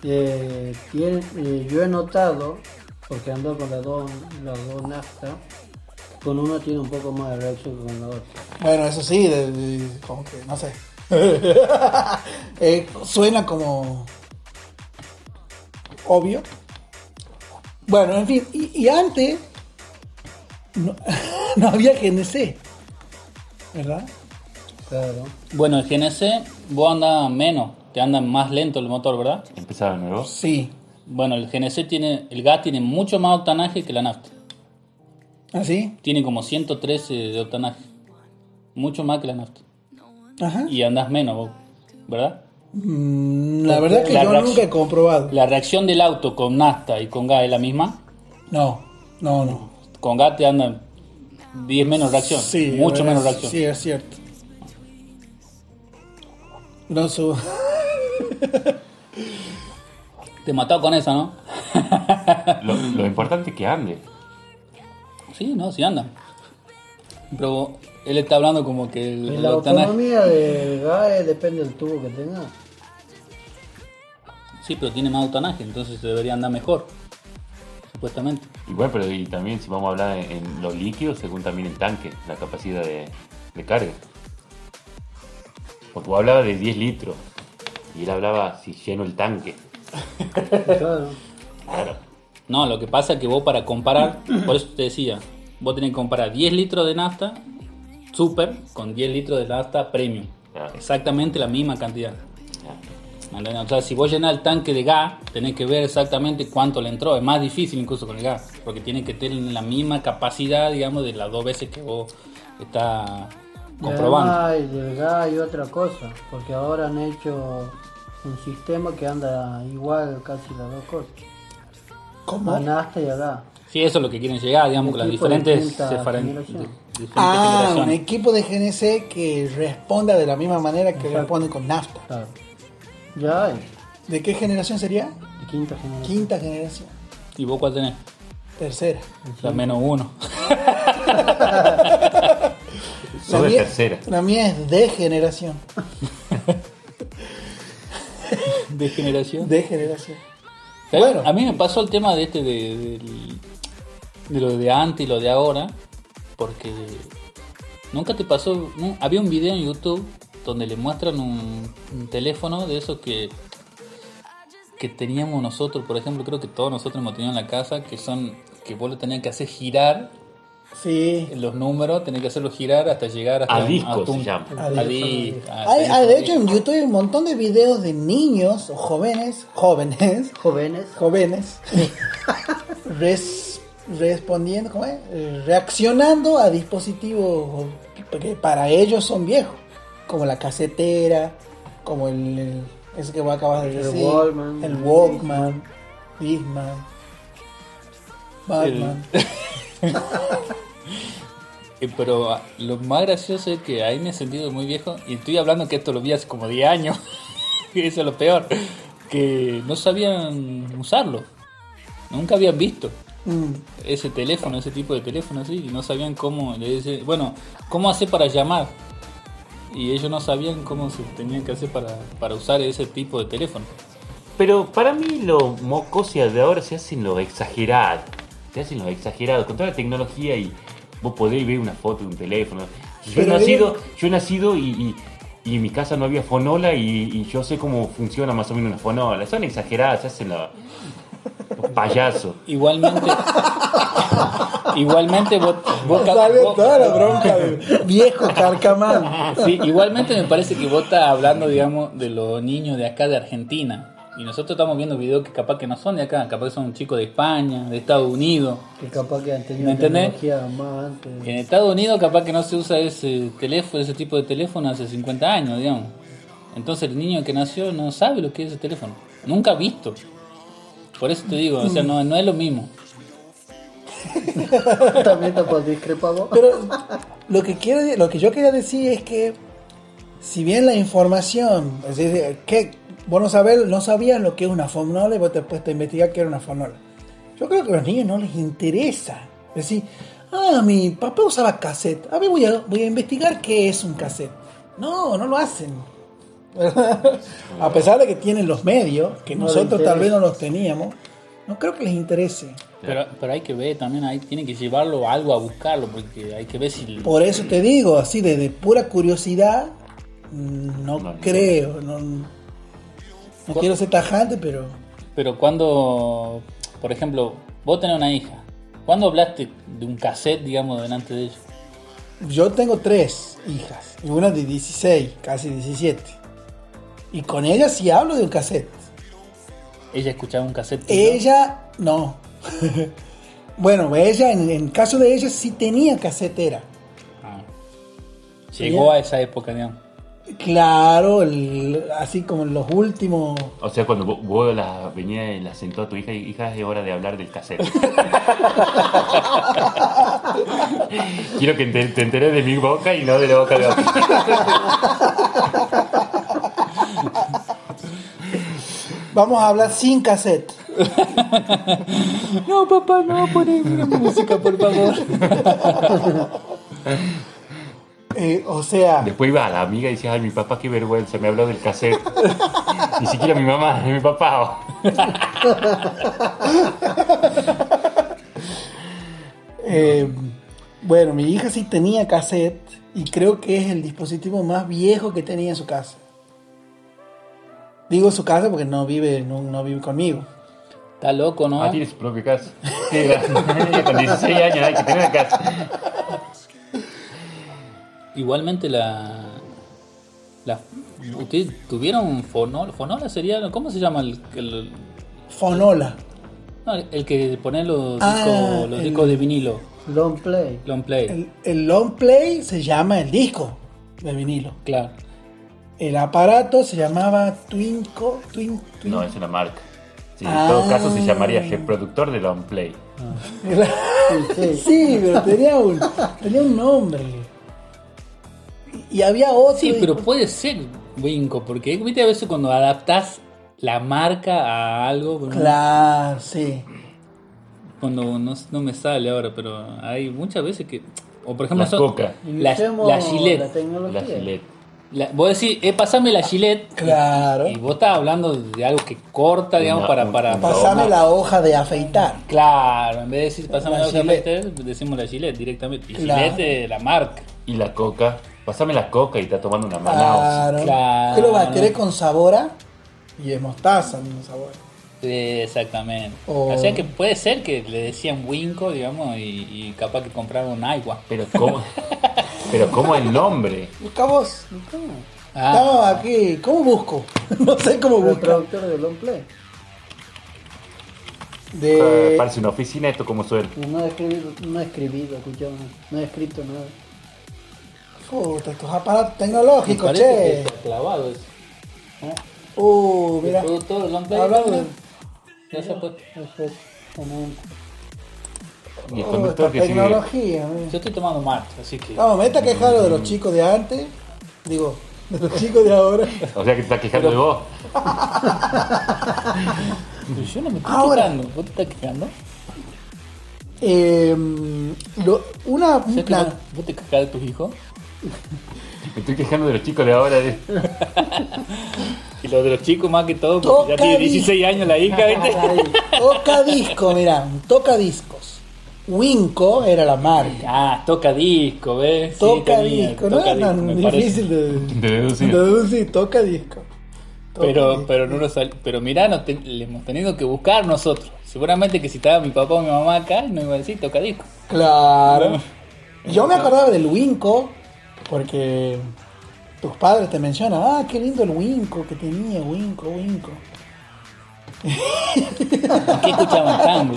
eh, tiene- eh, yo he notado, porque ando con las dos, las dos naftas, con una tiene un poco más de reacción que con la otra. bueno, eso sí, de- de- como que, no sé. Eh, suena como obvio. Bueno, en fin, y, y antes no, no había GNC, ¿verdad? Claro. Bueno, el GNC, vos andas menos, te anda más lento el motor, ¿verdad? Empezaba de nuevo. Sí. Bueno, el GNC tiene, el gas tiene mucho más octanaje que la nafta. ¿Así? Tiene como 113 de octanaje. Mucho más que la nafta. Ajá. Y andas menos, vos, ¿verdad? Mm, La verdad que La yo nunca he comprobado. La reacción del auto con nafta y con gas es la misma. No, no, no. Con gas te anda 10 menos reacción. Sí, mucho es- menos reacción. Sí, es cierto. No su... Te mató con esa, ¿no? Lo, lo importante es que ande. sí, no, sí anda. Pero él está hablando como que el, Y el la octanaje- autonomía del GAE depende del tubo que tenga. Sí, pero tiene más octanaje, entonces debería andar mejor. Supuestamente. Y bueno, pero y también si vamos a hablar en, en los líquidos, según también el tanque, la capacidad de, de carga. Porque vos hablabas de 10 litros y él hablaba si lleno el tanque. Claro. Claro. No, lo que pasa es que vos para comparar, por eso te decía, vos tenés que comparar 10 litros de nafta super con 10 litros de nafta premium. Exactamente la misma cantidad. O sea, si vos llenás el tanque de gas, tenés que ver exactamente cuánto le entró. Es más difícil incluso con el gas, porque tiene que tener la misma capacidad, digamos, de las dos veces que vos estás Y comprobando. además hay del gas y otra cosa, porque ahora han hecho un sistema que anda igual casi las dos cosas. ¿Cómo? A nafta y a gas. Sí, eso es lo que quieren llegar, digamos, con las diferentes, diferentes Ah, un equipo de GNC que responda de la misma manera que Exacto. responde con nafta. Claro. Ya hay. ¿De qué generación sería? De quinta generación. Quinta generación. ¿Y vos cuál tenés? Tercera. La menos uno. Mía, tercera. la mía es de generación. De generación. De generación. Bueno. A mí me pasó el tema de este de, de lo de antes y lo de ahora, porque nunca te pasó, no, había un video en YouTube donde le muestran un, un teléfono de esos que que teníamos nosotros, por ejemplo, creo que todos nosotros hemos tenido en la casa, que son que vos lo tenías que hacer girar Sí. los números, tenés que hacerlo girar hasta llegar hasta A disco tu- se llama. a A disco, a Hay, disco, hay, de hecho, en. YouTube hay un montón de videos de niños o jóvenes, jóvenes, Jóvenes. jóvenes, res- respondiendo, ¿cómo es? Reaccionando a dispositivos que para ellos son viejos, como la casetera, como el, el- ese que vos acabas de El decir, Walkman. el Walkman, Discman, Batman. Pero ah, lo más gracioso es que ahí me he sentido muy viejo y estoy hablando que esto lo vi hace como 10 años. y eso es lo peor. Que no sabían usarlo. Nunca habían visto Mm. ese teléfono, ese tipo de teléfono así. Y no sabían cómo. bueno, cómo hacer para llamar. Y ellos no sabían cómo se tenían que hacer para, para usar ese tipo de teléfono. Pero para mí los mocosias de ahora se hacen lo exagerado. Se hacen lo exagerado. Con toda la tecnología y vos podéis ver una foto de un teléfono. Yo he nacido, yo he nacido y, y- y en mi casa no había fonola y, y yo sé cómo funciona más o menos una fonola. Son exageradas, se hacen los, los payasos. Igualmente. igualmente vos, vos- Sale vos- toda la bronca de viejo carcamán. Sí, igualmente me parece que vos estás hablando, digamos, de los niños de acá de Argentina. Y nosotros estamos viendo videos que capaz que no son de acá, capaz que son chicos de España, de Estados Unidos. Que capaz que han tenido tecnología más antes. En Estados Unidos capaz que no se usa ese teléfono, ese tipo de teléfono hace 50 años, digamos. Entonces el niño que nació no sabe lo que es ese teléfono. Nunca ha visto. Por eso te digo, o sea, no, no es lo mismo. También discrepar vos. Pero lo que quiero, lo que yo quería decir es que si bien la información, es decir, que vos no sabés, no sabías lo que es una fonola y vos te a investigar qué era una fonola. Yo creo que a los niños no les interesa. Decir, ah, mi papá usaba cassette. A ver, voy a, voy a investigar qué es un cassette. No, no lo hacen. a pesar de que tienen los medios, que No nosotros tal vez no los teníamos, no creo que les interese. Pero, pero hay que ver también, ahí tiene que llevarlo a algo a buscarlo, porque hay que ver si... Por eso te digo, así de, de pura curiosidad, mm, no, No, no. creo, no, no quiero ser tajante, pero Pero cuando, por ejemplo, vos tenés una hija, ¿cuándo hablaste de un cassette, digamos, delante de ella? yo tengo tres hijas, y una de 16, casi 17. Y con ella sí hablo de un cassette. Ella escuchaba un cassette. Ella, no. bueno, ella, en, en caso de ella, sí tenía casetera. Ah. Llegó a esa época, digamos. Claro, el- así como en los últimos... O sea, cuando vos, vos la venías y la sentó a tu hija, hija, es hora de hablar del cassette. Quiero que te, te enteres de mi boca y no de la boca de otro. Vamos a hablar sin cassette. No, papá, no, poné música, por favor. Eh, o sea... Después iba a la amiga y decía, ay, mi papá, qué vergüenza, me habló del cassette. Ni siquiera mi mamá, ni mi papá. Eh, bueno, mi hija sí tenía cassette y creo que es el dispositivo más viejo que tenía en su casa. Digo su casa porque no vive, no, no vive conmigo. Está loco, ¿no? Ah, tiene su propia casa. Sí, con 16 años hay que tener una casa. Igualmente la... la ¿Ustedes tuvieron Fonola? ¿Fonola sería? ¿Cómo se llama el, el, Fonola. no, el que pone los, Ah, discos, los el- discos de vinilo? Long play. Long play. El, el long play se llama el disco de vinilo. Claro. El aparato se llamaba Twinco. Twin, Twin- No, es una marca. Sí, en Ah. todo caso se llamaría reproductor de long play. Sí, pero tenía un, tenía un nombre. Y, había otro. Sí, pero puede ser Winco, porque viste a veces cuando adaptas la marca a algo, no- Claro, sí. cuando no, no me sale ahora, pero hay muchas veces que... O por ejemplo, La son- coca, la, la Gillette. La tecnología. la Gillette. La- vos decís, eh, pasame la Gillette. Claro. Y vos estás hablando de algo que corta, digamos, para... para Pasame la hoja de afeitar. Claro, en vez de decir pasame La la, hoja de meter, decimos la Gillette directamente. Y Claro. Gillette de la marca. Y la coca. Pasame la coca y está tomando una Manaus. Claro. Claro. ¿Qué lo va a querer con sabora? Y es mostaza, no sabor. Exactamente. O- O sea que puede ser que le decían Winco, digamos, y, y capaz que compraron un agua. Pero ¿cómo? Pero ¿cómo el nombre? Busca vos. Ah, Estamos aquí. ¿Cómo busco? no sé cómo buscar. Reproductor de long play. De... parece una oficina esto como suena. No he escribido, no he escribido, escuchame. No he escrito nada. Puta, estos aparatos tecnológicos, parece que che. está clavado eso. Uh, mira. El productor de Long Play, Hablando de- ya se ha puesto. Y el Oh, conductor esta que sigue. tecnología, mira. Yo estoy tomando marcha, así que. No, me está quejando de los chicos de antes. Digo, de los chicos de ahora. O sea que te estás quejando de vos. Pero yo no me estoy Ahora. quejando. ¿Vos te estás quejando? Eh, lo- una, O sea vos te quejas de tus hijos? Me estoy quejando de los chicos de ahora. de- Y los de los chicos más que todo, porque ya tiene di- 16 años la hija, ¿viste? Toca disco, mira, un toca discos. Winco era la marca. Ah, toca disco, ¿ves? Sí, Toca tenía, disco, no toca es tan disco, difícil de, De deducir. de deducir, toca disco. Toca Pero, disco. pero no nos sal- pero mirá, no te- le hemos tenido que buscar nosotros. Seguramente que si estaba mi papá o mi mamá acá, no iba a decir toca disco. Claro. Yo me acordaba del Winco, porque tus padres te mencionan, ah, qué lindo el Winco que tenía, Winco, Winco. ¿Qué escuchaban tango?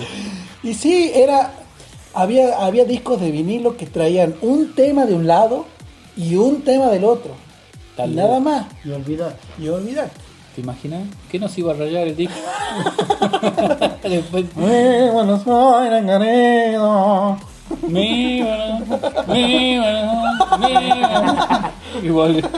Y sí, era, había, había discos de vinilo que traían un tema de un lado y un tema del otro. Tal y nada vez. más. Y olvidar. Y olvidar. ¿Te imaginas? ¿Qué nos iba a rayar el disco? Después, bueno, soy engañado. Mi, bueno, mi, bueno, mi, bueno. Y volvió.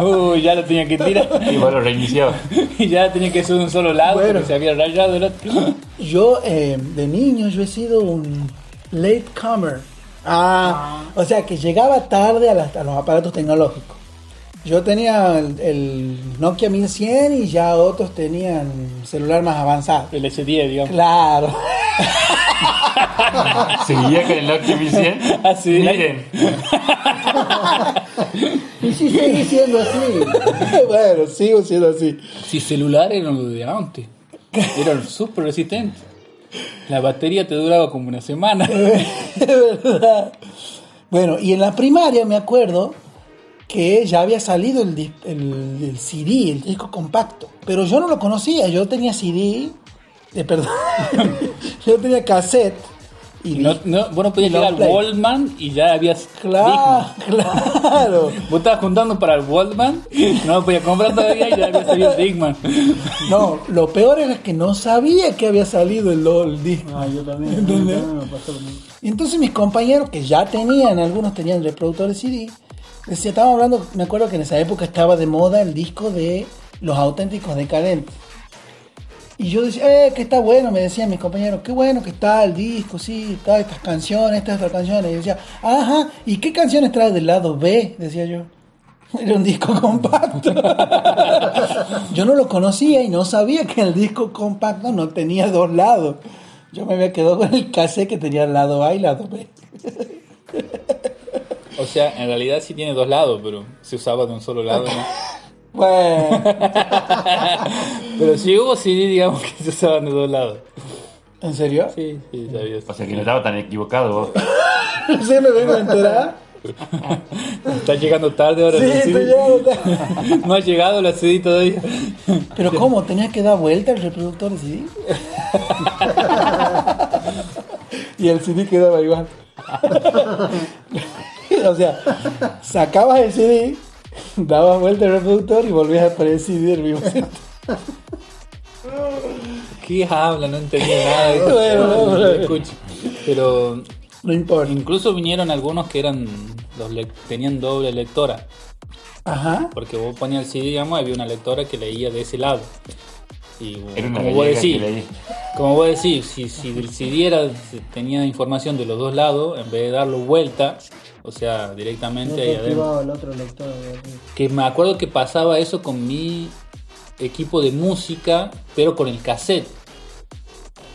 Uy, ya lo tenía que tirar. Y vos lo reiniciabas. Y ya tenía que subir un solo lado Bueno. porque se había rayado el otro. Yo, eh, de niño, yo he sido un late comer. Ah, o sea, que llegaba tarde a, las- a los aparatos tecnológicos. Yo tenía el, el Nokia 1100 y ya otros tenían celular más avanzado. El S10, digamos. Claro. Seguía con el Nokia 1100. Así, Miren, Y si sigue siendo así. bueno, sigo siendo así. Si celular era lo de antes. Era súper resistente. La batería te duraba como una semana. Es verdad. Bueno, y en la primaria me acuerdo que ya había salido el, el, el CD, el disco compacto. Pero yo no lo conocía, yo tenía CD, eh, perdón, yo tenía cassette. Y No, no, vos no podías llegar al. Wallman y ya habías Claro, claro. Vos estabas juntando para el Wallman, no lo podías comprar todavía y ya había salido Digman. No, lo peor era que no sabía que había salido el, el disco. Ah, yo también. ¿Entendés? a mí también me pasó lo mismo. Y entonces mis compañeros, que ya tenían, algunos tenían reproductores CD, decía, estábamos hablando, me acuerdo que en esa época estaba de moda el disco de Los Auténticos Decadentes. Y yo decía, eh, que está bueno, me decían mis compañeros, qué bueno que está el disco, sí, está estas canciones, estas otras canciones. Y yo decía, ajá, ¿y qué canciones trae del lado B? Decía yo. Era un disco compacto. yo no lo conocía y no sabía que el disco compacto no tenía dos lados. Yo me había quedado con el cassette que tenía el lado A y el lado B. O sea, en realidad sí tiene dos lados, pero se usaba de un solo lado. ¿no? Bueno, Pero si hubo CD, digamos que se usaban de dos lados. ¿en serio? Sí, sí, sabía. O sea que no estaba tan equivocado vos. ¿Sí me vengo a enterar? Está llegando tarde ahora. Sí, el estoy llegando. No ha llegado la CD todavía. Pero ¿cómo? ¿Tenías que dar vuelta al reproductor de CD? y el CD quedaba igual. o sea, sacabas el CD, dabas vuelta al reproductor y volvías a poner el CD del mismo. ¿Qué habla? No entendía nada. de esto. Bueno, no, Lo pero- escucho. Pero No importa. incluso vinieron algunos que eran los le- tenían doble lectora. Ajá. Porque vos ponías el CD, digamos, había una lectora que leía de ese lado. Y Era una como vos decís, como vos decís, si, si el CD era- tenía información de los dos lados, en vez de darlo vuelta, o sea, directamente ahí adentro. activaba el otro lector. de aquí. Que me acuerdo que pasaba eso con mi equipo de música, pero con el cassette.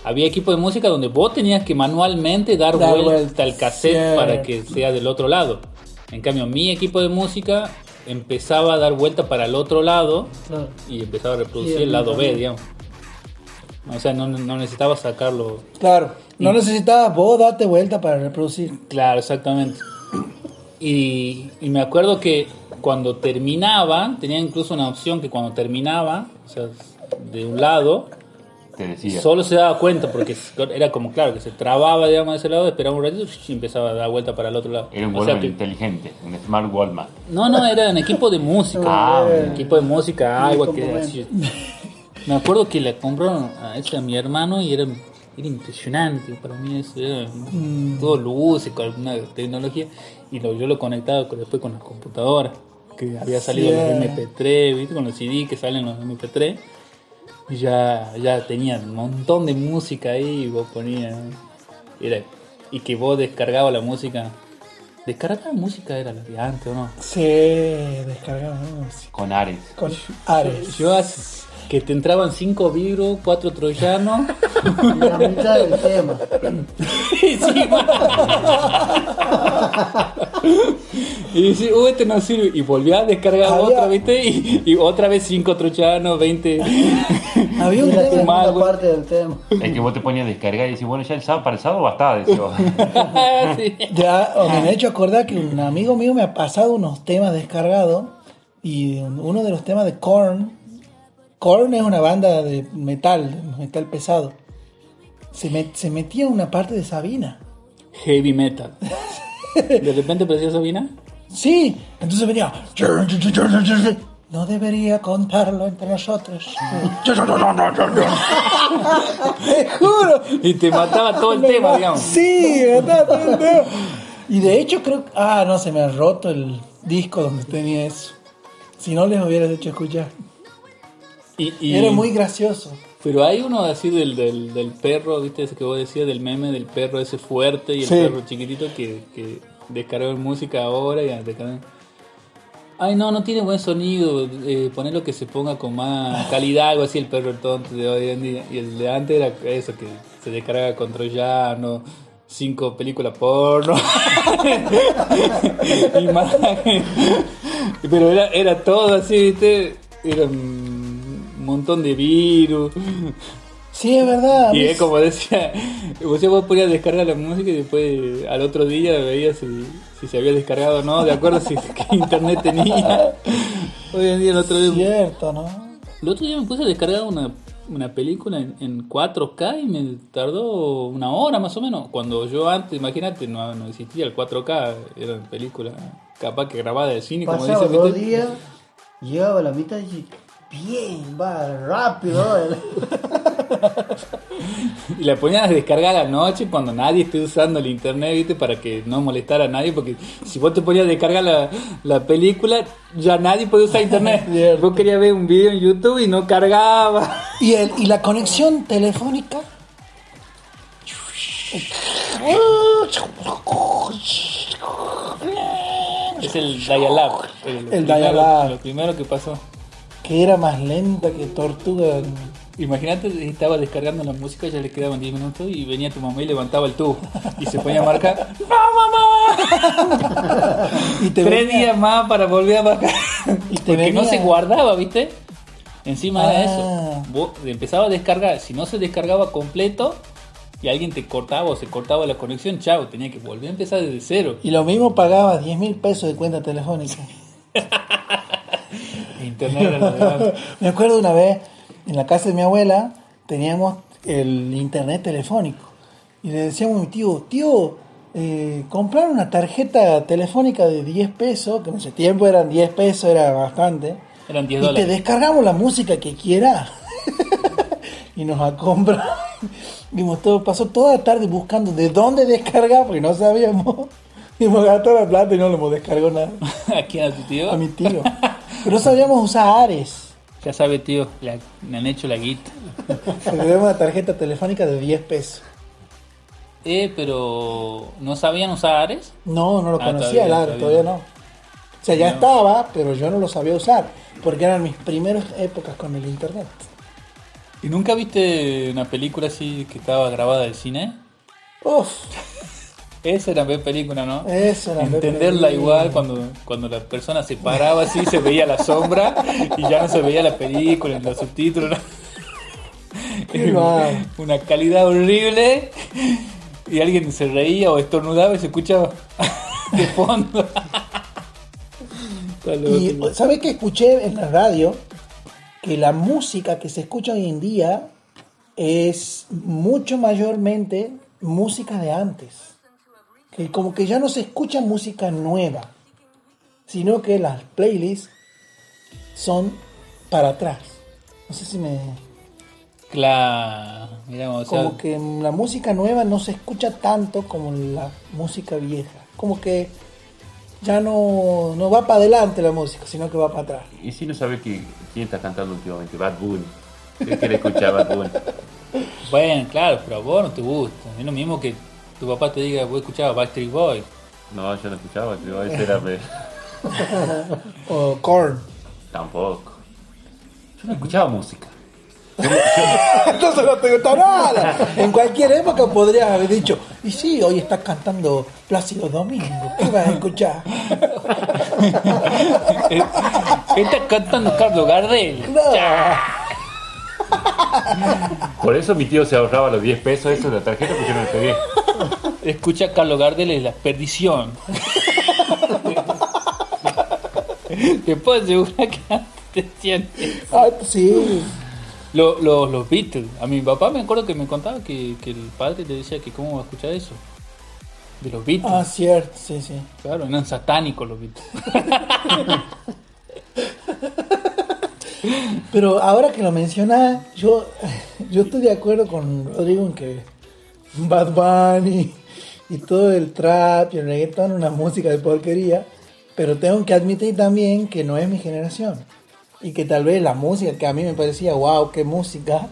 Había equipo de música donde vos tenías que manualmente dar, Dar vuelta, vuelta, al cassette para que sea del otro lado. En cambio, mi equipo de música empezaba a dar vuelta para el otro lado Claro. y empezaba a reproducir Sí, el lado B, digamos. O sea, no, no necesitaba sacarlo. Claro. No necesitabas vos darte vuelta para reproducir. Claro, exactamente. Y, y me acuerdo que cuando terminaba, tenía incluso una opción que cuando terminaba, o sea, de un lado, Te decía. solo se daba cuenta porque era como, claro, que se trababa, digamos, de ese lado, esperaba un ratito y empezaba a dar vuelta para el otro lado. Era un O sea Walkman que- inteligente, un Smart Walkman. no, no, era un equipo de música. Ah, un equipo de música, agua que así. Me acuerdo que le compraron a ese a mi hermano y era, era impresionante para mí eso, era todo luces, con alguna tecnología y lo- yo lo conectaba con- después con la computadora que había salido Yeah. los MP3, ¿viste? con los CD que salen los MP3 y ya, ya tenía un montón de música ahí y vos ponías era, y que vos descargabas la música descargar música era la de antes o no Se descargaba música. Con Ares. Con Ares. Yo as- que te entraban cinco virus, cuatro troyanos. La mitad del tema. y sí, y dice, uh, este no sirve. Y volvía a descargar Había- otra, ¿viste? Y, y otra vez cinco troyanos, 20. Había un tema. mal, parte del tema. Es que vos te ponías a descargar y decís, bueno, ya el sábado para el sábado basta, decís vos. Sí. Ya, o me han hecho acordar que un amigo mío me ha pasado unos temas descargados y uno de los temas de Korn. Korn es una banda de metal, metal pesado. Se, met- se metía una parte de Sabina. Heavy metal. De repente apareció Sabina. Sí, entonces venía. No debería contarlo entre nosotros. Te juro. Y te mataba todo el tema, digamos. Sí, me mataba todo el tema. Y de hecho creo que... Ah, no, se me ha roto el disco donde tenía eso. Si no les hubieras hecho escuchar. Y, y- Era muy gracioso. Pero hay uno así del, del, del perro, ¿viste? Ese que vos decías, del meme del perro ese fuerte y el Sí. perro chiquitito que, que descargó música ahora y descargó. Ay, no, no tiene buen sonido. Eh, ponerlo que se ponga con más calidad, algo así, el perro tonto de hoy en día. Y el de antes era eso, que se descarga con troyano, cinco películas porno. Imagen. Pero era, era todo así, ¿viste? Era un montón de virus. Sí, es verdad. Y es como decía, vos vos podías descargar la música y después al otro día veías si, si se había descargado o no, de acuerdo si qué internet tenía. Hoy en día el otro día, cierto, ¿no? el otro día me puse a descargar una, una película en, en 4K y me tardó una hora más o menos. Cuando yo antes, imagínate, no, no existía el 4K, era una película capaz que grabada de cine, como Pasaba dice dos días, llegaba a la mitad y bien, va rápido. Y la ponían a descargar a la noche cuando nadie esté usando el internet, ¿viste? Para que no molestara a nadie, porque si vos te ponías a descargar la, la película, ya nadie puede usar internet. vos querías ver un video en YouTube y no cargaba. ¿Y, el, y la conexión telefónica. Es el dial-up. El, El dial-up. Lo primero que pasó. Que era más lenta que tortuga. Imagínate, estaba descargando la música, ya le quedaban 10 minutos y venía tu mamá y levantaba el tubo y se ponía a marcar. ¡No, mamá! Y te Tres venía- días más para volver a marcar. Y te Porque no se guardaba, ¿viste? Encima Ah. era eso. Vos empezaba a descargar. Si no se descargaba completo y alguien te cortaba o se cortaba la conexión, chao, tenía que volver a empezar desde cero. Y lo mismo pagabas 10 mil pesos de cuenta telefónica. Internet era lo. Me acuerdo una vez, en la casa de mi abuela, teníamos el internet telefónico. Y le decíamos a mi tío, tío, eh, comprar una tarjeta telefónica de 10 pesos, que en ese tiempo eran 10 pesos, era bastante. Eran 10 y te descargamos la música que quieras. y nos ha comprado. Vimos todo, pasó toda la tarde buscando de dónde descargar, porque no sabíamos. Y hemos gastado la plata y no le hemos descargado nada. ¿A quién? ¿A tu tío? A mi tío. Pero no sabíamos usar Ares. Ya sabe, tío, la- me han hecho la guita. Porque tenemos una tarjeta telefónica de 10 pesos. Eh, pero ¿no sabían usar Ares? No, no lo Ah, conocía el Ares, todavía. todavía no. O sea, ya estaba, pero yo no lo sabía usar. Porque eran mis primeras épocas con el internet. ¿Y nunca viste una película así que estaba grabada del cine? Uf, Esa era ver película, ¿no? Eso era Entenderla igual cuando, cuando la persona se paraba así, se veía la sombra y ya no se veía la película, los subtítulos. ¿no? Una calidad horrible y alguien se reía o estornudaba y se escuchaba de fondo. Y ¿sabes qué escuché en la radio? Que la música que se escucha hoy en día es mucho mayormente música de antes. Que como que ya no se escucha música nueva, sino que las playlists son para atrás. No sé si me... Claro, miramos, o sea, Como que la música nueva no se escucha tanto como la música vieja. Como que ya no, no va para adelante la música, sino que va para atrás. Y si no sabe que, quién está cantando últimamente, Bad Bunny. ¿Qué quiere escuchar Bad Bunny? Bueno, claro, pero a vos no te gusta. Es lo mismo que tu papá te diga, escuchar a Backstreet Boys. No, yo no escuchaba, tío, ese era pe- O Korn. tampoco. Yo no escuchaba música. Entonces no te gusta nada. En cualquier época podrías haber dicho, y sí, hoy estás cantando Plácido Domingo. ¿Qué vas a escuchar? Eh, Está cantando Carlos Gardel. No. Por eso mi tío se ahorraba los 10 pesos eso de la tarjeta porque yo no le pegué. Escucha a Carlos Gardel es la perdición. Te puedo asegurar que antes eso. Ah, sí. Lo- lo- los Beatles. A mi papá me acuerdo que me contaba que, que el padre le decía que cómo va a escuchar eso. De los Beatles. Ah, cierto, sí, sí. Claro, eran satánicos los Beatles. Pero ahora que lo mencionas, yo, yo estoy de acuerdo con Rodrigo en que Bad Bunny y todo el trap y el reggaetón una música de porquería, pero tengo que admitir también que no es mi generación. Y que tal vez la música que a mí me parecía, wow, qué música,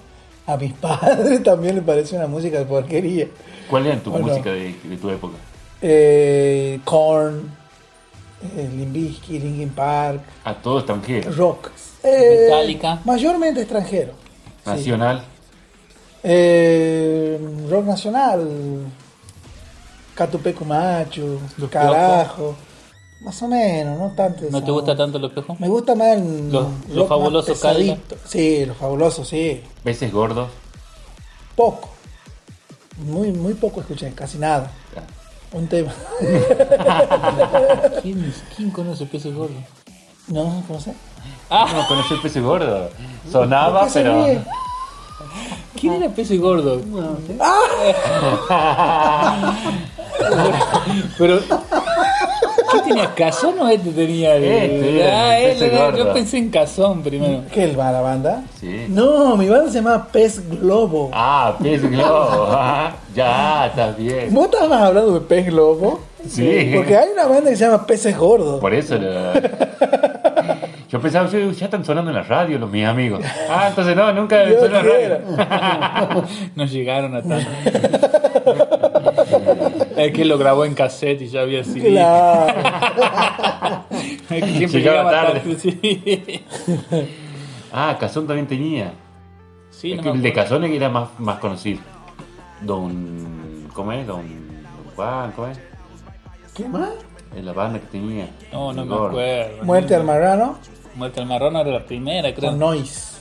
a mis padres también les pareció una música de porquería. ¿Cuál era tu Bueno. música de, de tu época? Eh, Korn, eh, Limp Bizkit, Linkin Park, A todo extranjero. rock. Eh, Metallica. Mayormente extranjero. sí. Nacional. Eh, rock nacional, Catupeco Macho, Los Carajo, más o menos, no tanto. ¿No te gusta tanto los pejos? Me gusta más el Los- fabulosos pesadito. Sí, los fabulosos, sí. Veces gordos. Poco. Muy, muy poco escuché, casi nada. Un tema. ¿Quién, quién conoce peces gordos? No, no sé. Ah, No conocí el pez gordo. Sonaba, ¿Por qué se pero. ¿quién era peces gordo? Pero. ¿Qué tenía? ¿Cazón o este tenía? el- Este Ah, el él, Gordo. yo pensé en Cazón primero. ¿Qué el va la banda? Sí. No, mi banda se llama Pez Globo. Ah, pez globo. ah, Ya, está bien. ¿Vos estabas hablando de Pez Globo? Sí. Porque hay una banda que se llama Peces Gordos. Por eso lo- pensaba, "Uy, ya están sonando en la radio los mis amigos. Ah, entonces no, nunca sonó en la radio. No llegaron a tanto. es que lo grabó en cassette y ya había sido. Claro. Es que siempre Llegaba tarde. tarde. sí. Ah, Cazón también tenía. Sí, Es no que me el de. Casone era más, más conocido. Don. ¿Cómo es? Don. Don Juan, ¿cómo es? ¿Qué más? Es la banda que tenía. No, no me acuerdo. Muerte al marrano Muerte al marrón era la primera, creo. con Noise.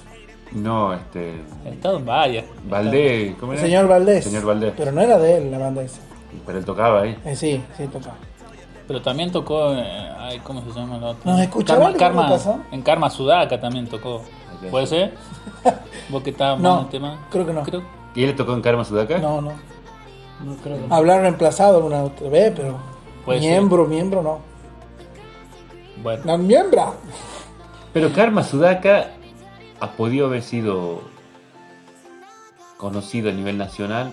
No, este. Estado en varias. Valdés, ¿cómo El era? señor Valdés. Señor Valdés. Pero no era de él la banda esa. Pero él tocaba ahí. Eh, sí, sí tocaba. Pero también tocó, eh, ay, ¿cómo se llama la otra? ¿Nos escuchará Karma, Karma- en Karma Sudaka también tocó. ¿Puede ser? ¿Vos que estabas No, en el tema? creo que no. ¿Y él le tocó en Karma Sudaka? No, no. No creo que Hablar reemplazado alguna otra vez, pero. Puede miembro, miembro no. Bueno, No, miembra. Pero Karma Sudaka ha podido haber sido conocido a nivel nacional,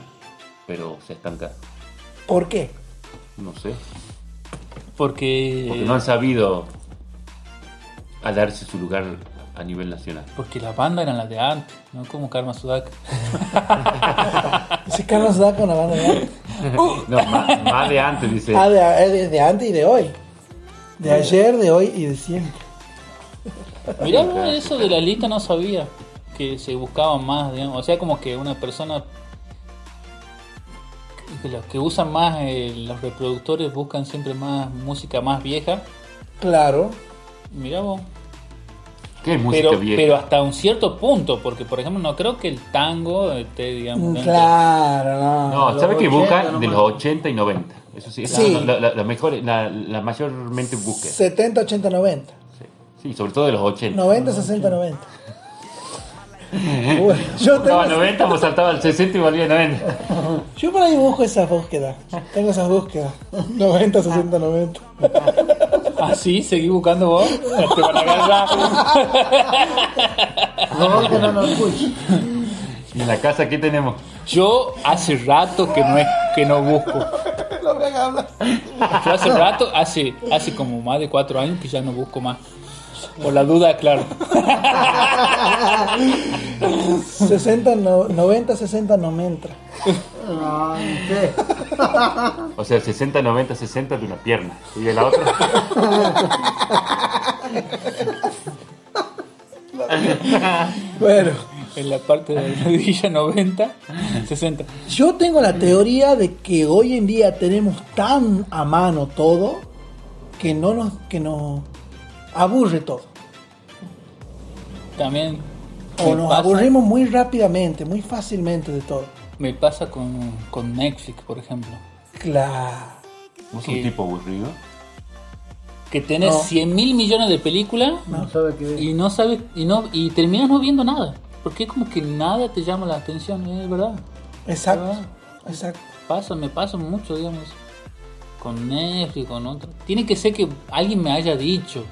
pero se estanca. ¿Por qué? No sé. porque, Porque no han sabido a darse su lugar a nivel nacional. porque las bandas eran las de antes, no como Karma Sudaka. Carlos da con la banda de antes. No, más, más de antes, dice. Ah, de, es de- de antes y de hoy. De ayer, de hoy y de siempre. Mirá, vos, eso de la lista no sabía. Que se buscaba más, digamos. O sea, como que una persona. Que los que usan más eh, los reproductores buscan siempre más música más vieja. Claro. Mirá vos. ¿Qué es música Pero, vieja? pero hasta un cierto punto, porque por ejemplo no creo que el tango esté, digamos, Mm, Claro, no. No, los ¿sabe que 80 buscan de los 80 y 90? Eso sí, Sí. La, la- la mejor, la, la mayormente búsqueda. 70, 80, 90. Sí. Sobre todo de los 80. 90, 60, 90. Uy, yo, tengo, No, 90, pues saltaba al 60 y volvía a 90. yo por ahí busco esas búsquedas. Tengo esas búsquedas. 90, 60, 90. Ah, sí, seguí buscando vos. Te van a agarrar. No, que no nos escuche. ¿Y en la casa qué tenemos? Yo hace rato que no es que no busco. Yo hace rato, hace, hace como más de cuatro años que ya no busco más. Por la duda, claro. 60, no- 90, 60 no me entra. No, ¿qué? O sea, 60, 90, 60 de una pierna. ¿Y de la otra? Bueno, En la parte de la rodilla 90, 60. yo tengo la teoría de que hoy en día tenemos tan a mano todo que no nos, que nos aburre todo. También O me nos pasa- aburrimos muy rápidamente, muy fácilmente de todo. Me pasa con, con Netflix, por ejemplo. Claro. ¿Vos sos Sí. un tipo aburrido? Que tenés No. 100 mil millones de películas No y no sabes y no y terminas no viendo nada. Porque es como que nada te llama la atención, es verdad. Exacto. Ah. Exacto. Pasa, me pasa mucho, digamos, con Netflix, con otro. Tiene que ser que alguien me haya dicho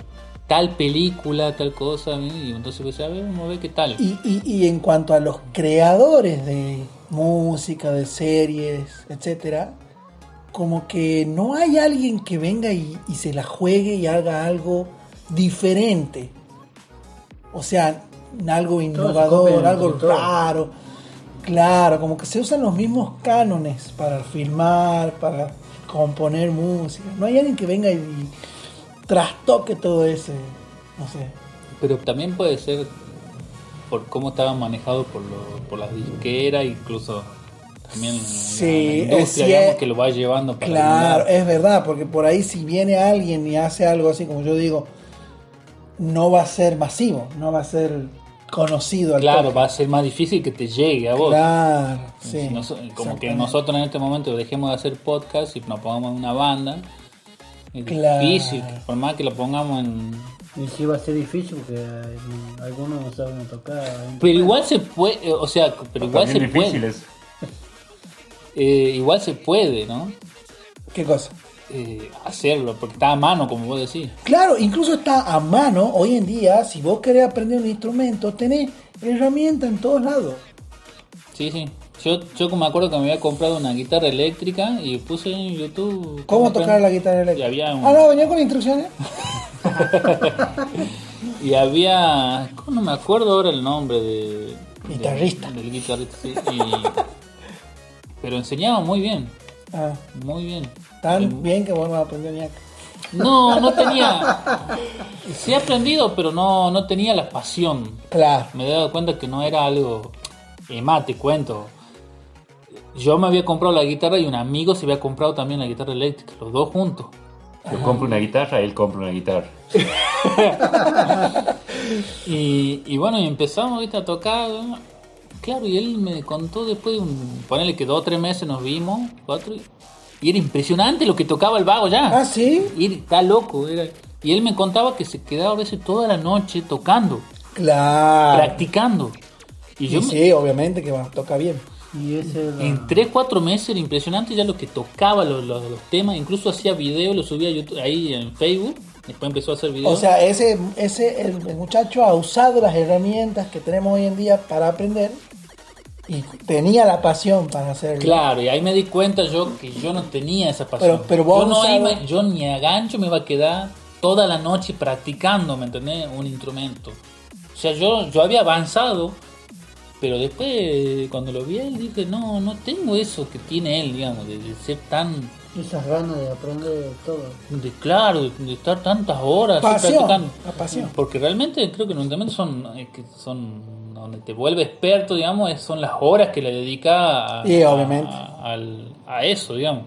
tal película, tal cosa, y entonces pues a ver, vamos a ver qué tal. Y, y, y en cuanto a los creadores de música, de series, etcétera, como que no hay alguien que venga y, y se la juegue y haga algo diferente. O sea, algo innovador, copian algo raro. Claro, como que se usan los mismos cánones para filmar, para componer música. No hay alguien que venga y trastoque todo ese, no sé. Pero también puede ser por cómo estaban manejados por, lo- por las disqueras, incluso también Sí, la, es industria, cier- digamos, que lo va llevando para Claro, es verdad, porque por ahí si viene alguien y hace algo así como yo digo, no va a ser masivo, no va a ser conocido al Claro, toque. va a ser más difícil que te llegue a vos. Claro, sí. Si como que nosotros en este momento dejemos de hacer podcast y nos pongamos en una banda, es Claro. difícil, por más que lo pongamos en... Y sí va a ser difícil porque eh, algunos no saben tocar. Pero igual se puede, eh, o sea, pero igual se puede, eh, igual se puede, ¿no? ¿Qué cosa? Eh, hacerlo, porque está a mano, como vos decís. Claro, incluso está a mano hoy en día, si vos querés aprender un instrumento, tenés herramientas en todos lados. Sí, sí. Yo, yo me acuerdo que me había comprado una guitarra eléctrica y puse en YouTube... ¿Cómo tocar la guitarra Y eléctrica? había un- Ah, no, venía con instrucciones. Y había. ¿Cómo no me acuerdo ahora el nombre de. Guitarrista. de- del guitarrista, sí. y- pero enseñaba muy bien. Ah, Muy bien. tan bien que vos no aprender ni acá. No, no tenía. Sí he aprendido, pero no, no tenía la pasión. Claro. Me he dado cuenta que no era algo. Y más, te cuento. Yo me había comprado la guitarra y un amigo se había comprado también la guitarra eléctrica, los dos juntos. Yo compro una guitarra, él compra una guitarra. Y, y bueno, y empezamos ¿viste, a tocar. Claro, y él me contó después, de un, ponele que dos o tres meses nos vimos, cuatro, y, era impresionante lo que tocaba el vago ya. Ah, sí. Y está loco. Era, y él me contaba que se quedaba a veces toda la noche tocando, Claro. practicando. Y Y yo me- sí, obviamente que va, toca bien. Y ese era- en 3, 4 meses era impresionante ya lo que tocaba los, los- los temas, incluso hacía videos, lo subía a YouTube, ahí en Facebook, después empezó a hacer videos. O sea, ese, ese el, el muchacho ha usado las herramientas que tenemos hoy en día para aprender y tenía la pasión para hacerlo. Claro, y ahí me di cuenta yo que yo no tenía esa pasión. Pero- pero vos yo, no usabas- iba- yo ni a gancho me iba a quedar toda la noche practicando, ¿me entendés? Un instrumento. O sea, yo, yo había avanzado, pero después cuando lo vi a él dije, no, no tengo eso que tiene él, digamos, de, de ser tan, esas ganas de aprender todo. de claro, de, de estar tantas horas Pasión, practicando. la pasión. Porque realmente creo que los instrumentos son, que son donde te vuelve experto, digamos, es- son las horas que le dedica a, Y, obviamente. a, al- a eso, digamos.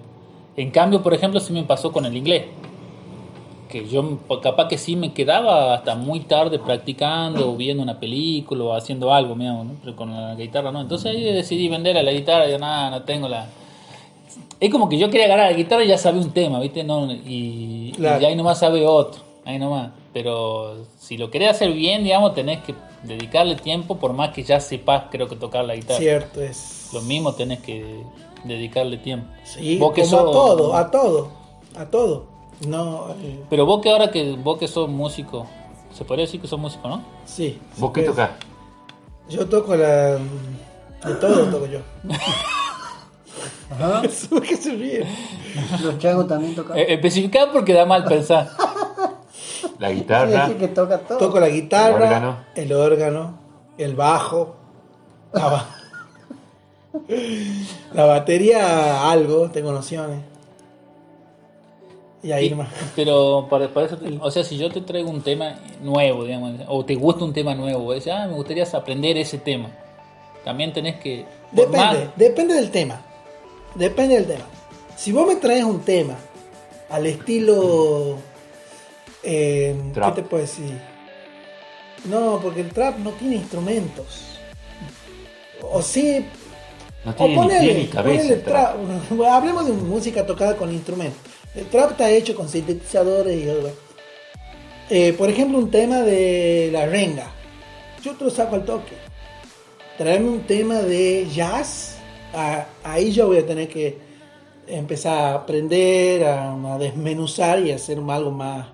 En cambio, por ejemplo, sí me pasó con el inglés. Que yo capaz que sí me quedaba hasta muy tarde practicando o viendo una película o haciendo algo, digamos, ¿no? pero con la guitarra no. Entonces ahí decidí vender a la guitarra, yo nada, no tengo la... Es como que yo quería agarrar la guitarra y ya sabía un tema, ¿viste? No, y, Claro. y ahí nomás sabe otro, ahí nomás. Pero si lo querés hacer bien, digamos, tenés que dedicarle tiempo, por más que ya sepas, creo que tocar la guitarra. Cierto es. Lo mismo tenés que dedicarle tiempo. Sí, como a sos- todo, a todo, a todo. No, eh, Pero vos que ahora que vos que sos músico, se podría decir que sos músico, ¿no? sí. ¿Vos qué sí. tocás? Yo toco la... De todo toco yo. Ajá. ¿Por qué se ríe? Los chagos también tocan. Eh, especificar porque da mal pensar. La guitarra. decir que toca todo. Toco la guitarra, El órgano. el órgano, el bajo, la, ba- la batería, algo, tengo nociones. Y ahí Y- nomás. pero para, para eso, te- o sea, si yo te traigo un tema nuevo, digamos, o te gusta un tema nuevo, ah, me gustaría aprender ese tema. También tenés que... Depende, depende del tema. Depende del tema. Si vos me traes un tema al estilo. eh, ¿Qué te puedo decir? No, porque el trap no tiene instrumentos. O sí, No O tiene ni ponele, ni cabeza. ponele el trap. hablemos de música tocada con instrumentos. El trap está hecho con sintetizadores y algo. Eh, por ejemplo, un tema de la renga. Yo te lo saco al toque. Traerme un tema de jazz. ah, ahí yo voy a tener que empezar a aprender, a, a desmenuzar y hacer algo más.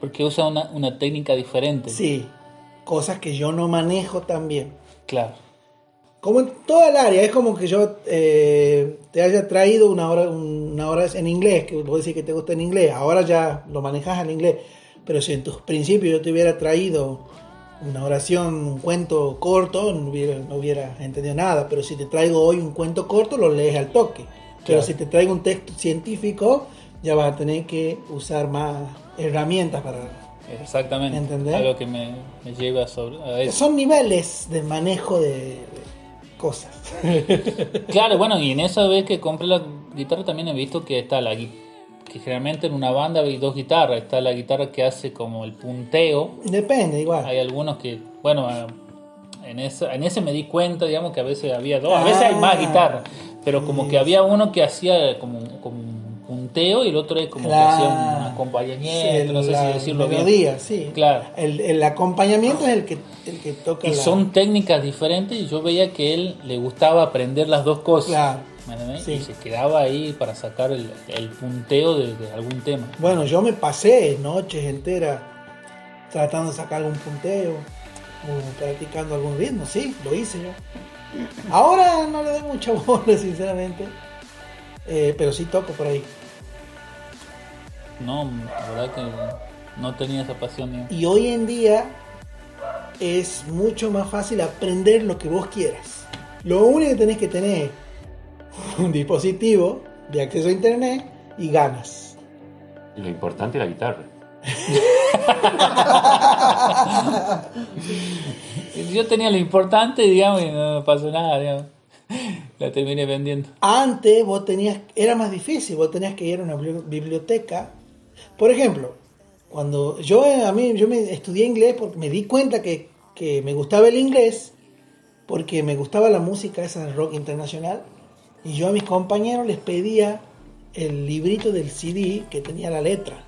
Porque usa una, una técnica diferente. Sí, cosas que yo no manejo tan bien. Claro. Como en toda el área, es como que yo eh, te haya traído una hora, una hora en inglés, que vos decís que te gusta en inglés, ahora ya lo manejas en inglés, pero si en tus principios yo te hubiera traído una oración, un cuento corto, no hubiera, no hubiera entendido nada, pero si te traigo hoy un cuento corto, lo lees al toque. Pero Claro. si te traigo un texto científico, ya vas a tener que usar más herramientas para... Exactamente. ¿Entendés? Algo que me, me lleva sobre, a eso. Son niveles de manejo de, de cosas. Claro, bueno, y en esa vez que compré la guitarra también he visto que está la que generalmente en una banda hay dos guitarras, está la guitarra que hace como el punteo, Depende, igual. hay algunos que, bueno, eh, en ese, en ese me di cuenta, digamos, que a veces había dos, a veces hay más Ah. guitarras, pero como que había uno que hacía como, como y el otro es como que hacía un acompañamiento, no sé si decirlo melodía, bien. sí. Claro. El, el acompañamiento es el que, el que toca Y la- son técnicas diferentes y yo veía que él le gustaba aprender las dos cosas. Claro. Sí. Y se quedaba ahí para sacar el, el punteo de, de algún tema. Bueno, yo me pasé noches enteras tratando de sacar algún punteo o practicando algún ritmo, sí, lo hice yo. Ahora no le doy mucha bola, sinceramente. Eh, pero sí toco por ahí. No, la verdad que no tenía esa pasión. digamos. Y hoy en día es mucho más fácil aprender lo que vos quieras. Lo único que tenés que tener es un dispositivo de acceso a internet y ganas. Y lo importante es la guitarra. Yo tenía lo importante, digamos, y no pasó nada, digamos. La terminé vendiendo. Antes vos tenías, era más difícil, vos tenías que ir a una bibli- biblioteca. Por ejemplo, cuando yo eh, a mí yo me estudié inglés porque me di cuenta que, que me gustaba el inglés porque me gustaba la música esa de rock internacional y yo a mis compañeros les pedía el librito del CD que tenía la letra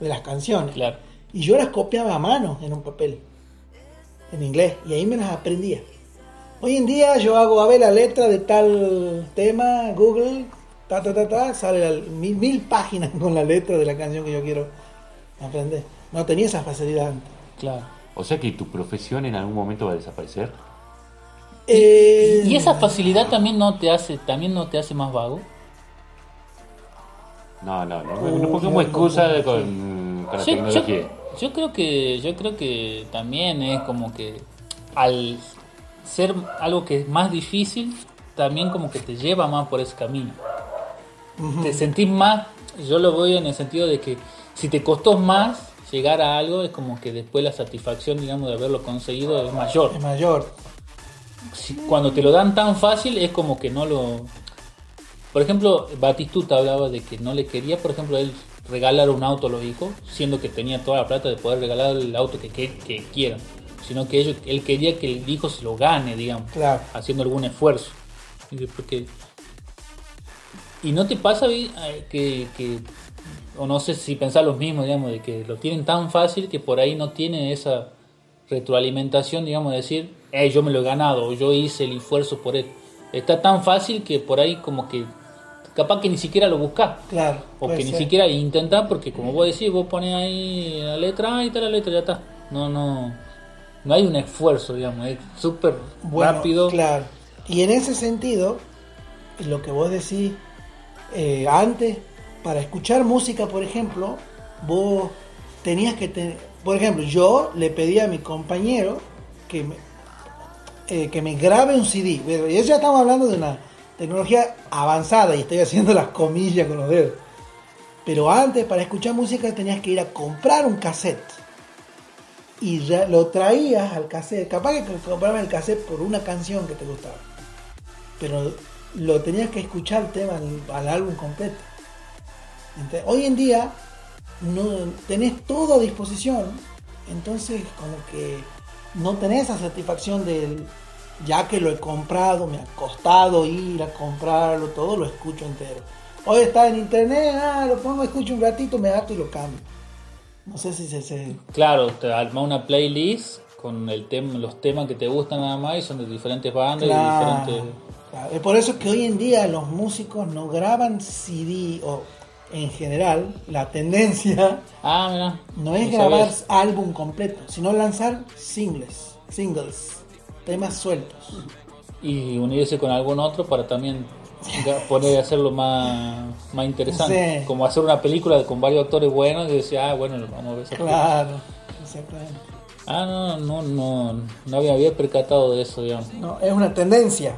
de las canciones Claro. y yo las copiaba a mano en un papel en inglés y ahí me las aprendía. Hoy en día yo hago a ver la letra de tal tema, Google, ta ta ta ta, sale la- mil, mil páginas con la letra de la canción que yo quiero aprender. No tenía esa facilidad antes. Claro. O sea que tu profesión en algún momento va a desaparecer. Eh, ¿Y esa facilidad también no te hace, también no te hace más vago? No, no, no. Uh, no pongamos excusa no, con, con la Yo, yo creo que yo creo que también es como que al ser algo que es más difícil también como que te lleva más por ese camino te sentís más yo lo veo en el sentido de que si te costó más llegar a algo es como que después la satisfacción digamos de haberlo conseguido es mayor es mayor. si- cuando te lo dan tan fácil es como que no lo por ejemplo Batistuta hablaba de que no le quería por ejemplo él regalar un auto a los hijos siendo que tenía toda la plata de poder regalar el auto que, que, que quieran sino que ellos, él quería que el hijo se lo gane digamos Claro. haciendo algún esfuerzo porque y no te pasa eh, que, que o no sé si pensar los mismos digamos de que lo tienen tan fácil que por ahí no tienen esa retroalimentación digamos de decir "Eh, yo me lo he ganado o yo hice el esfuerzo por él está tan fácil que por ahí como que capaz que ni siquiera lo buscas Claro. o que ni siquiera intentás porque como vos decís vos pones ahí la letra ahí está la letra ya está no no no hay un esfuerzo digamos es súper Bueno, rápido Claro. Y en ese sentido, lo que vos decís eh, antes, para escuchar música, por ejemplo, vos tenías que tener. Por ejemplo, yo le pedí a mi compañero que me, eh, que me grabe un CD. Pero ya estamos hablando de una tecnología avanzada y estoy haciendo las comillas con los dedos. Pero antes, para escuchar música, tenías que ir a comprar un cassette y ya lo traías al cassette. Capaz que comprabas el cassette por una canción que te gustaba. Pero lo tenías que escuchar el tema al, álbum completo. Ente- hoy en día no tenés todo a disposición. Entonces como que no tenés esa satisfacción del ya que lo he comprado, me ha costado ir a comprarlo, todo lo escucho entero. Hoy está en internet, ah, lo pongo, escucho un ratito, me adapto y lo cambio. No sé si se, se- Claro, te arma una playlist con el tema, los temas que te gustan nada más y son de diferentes bandas y Claro, diferentes. Claro. Es por eso que hoy en día los músicos no graban CD o en general la tendencia Ah, mira. no es no grabar álbum completo, sino lanzar singles, singles, temas sueltos. Y unirse con algún otro para también ga- poder hacerlo más, más interesante. Sí. Como hacer una película con varios actores buenos y decir, ah, bueno, vamos a ver esa película. Claro, exactamente. Ah, no, no, no, no había, había percatado de eso, digamos. No, es una tendencia.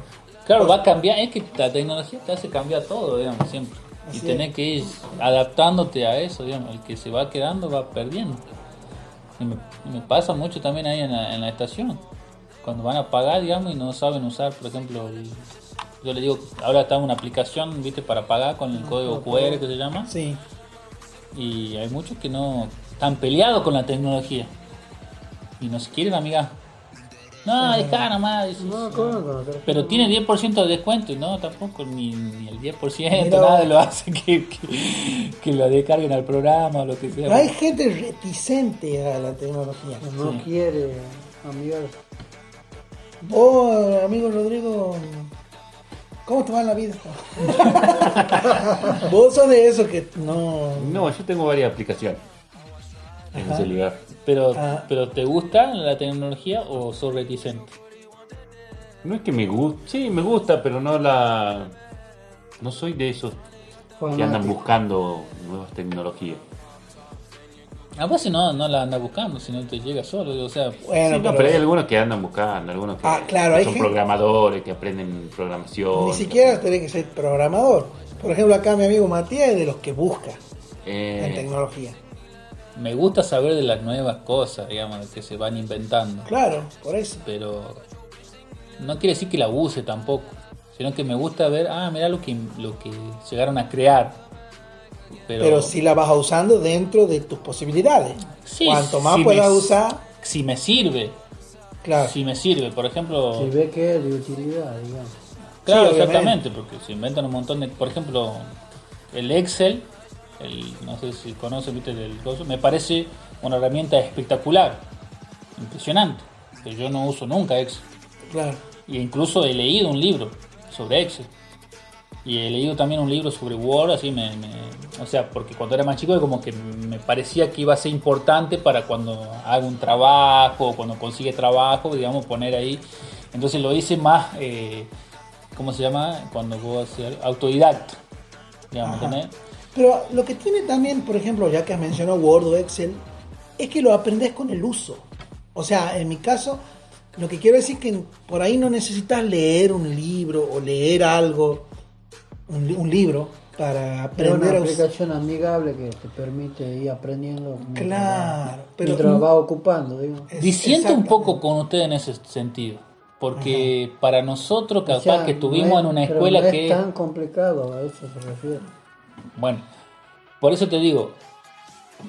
Claro, va a cambiar, es que la tecnología te hace cambiar todo, digamos, siempre. Y tenés que ir adaptándote a eso, digamos. El que se va quedando va perdiendo. Y me, pasa mucho también ahí en la, en la estación. Cuando van a pagar, digamos, y no saben usar, por ejemplo, el- yo le digo, ahora está una aplicación, viste, para pagar con el código QR que se llama. Sí. Y hay muchos que no están peleados con la tecnología. Y no se quieren, amiga. No, dejá nomás. dice, No, ¿cómo conocer? pero tiene 10% de descuento y no, tampoco ni, ni el 10%, Mira nada lo hace que, que, que lo descarguen al programa o lo que sea. Pero hay gente reticente a la tecnología. No Sí. quiere amigar. Vos, amigo Rodrigo, ¿cómo te va en la vida? Vos sos de esos que no... No, yo tengo varias aplicaciones en Ajá. el celular. Pero, Ah. pero ¿te gusta la tecnología o sos reticente? No es que me guste, sí, me gusta, pero no la. No soy de esos que andan buscando nuevas tecnologías. A veces no, no la andas buscando, sino te llega solo. O sea, Bueno, Sí, no, pero hay algunos que andan buscando, algunos que, Ah, claro, que hay son gente- programadores, que aprenden programación. Ni siquiera tenés que ser programador. Por ejemplo, acá mi amigo Matías es de los que busca en Eh, tecnología. Me gusta saber de las nuevas cosas, digamos, que se van inventando. Claro, por eso. Pero no quiere decir que la use tampoco, sino que me gusta ver, ah, mira lo que, lo que llegaron a crear. Pero, Pero si la vas usando dentro de tus posibilidades. Sí, Cuanto más si puedas me- usar, si me sirve, claro. si me sirve, por ejemplo... Si ve que es de utilidad, digamos. Claro, Sí, exactamente, porque se inventan un montón de, por ejemplo, el Excel, el, no sé si conocen, viste, del coso, me parece una herramienta espectacular, impresionante, que yo no uso nunca Excel, claro. y incluso he leído un libro sobre Excel, y he leído también un libro sobre Word, así me, me- o sea, porque cuando era más chico como que me parecía que iba a ser importante para cuando haga un trabajo, cuando consigue trabajo, digamos, poner ahí, entonces lo hice más, eh, ¿cómo se llama? Cuando puedo hacer autodidacta, digamos. Pero lo que tiene también, por ejemplo, ya que has mencionado Word o Excel, es que lo aprendes con el uso. O sea, en mi caso, lo que quiero decir es que por ahí no necesitas leer un libro o leer algo, un, li- un libro, para aprender una a usar. aplicación amigable que te permite ir aprendiendo mientras, Claro, pero- mientras vas ocupando, digo. Es- Disiento un poco con usted en ese sentido, porque para nosotros capaz O sea, que no estuvimos es- en una pero escuela no es que... tan complicado, a eso se refiere. Bueno, por eso te digo,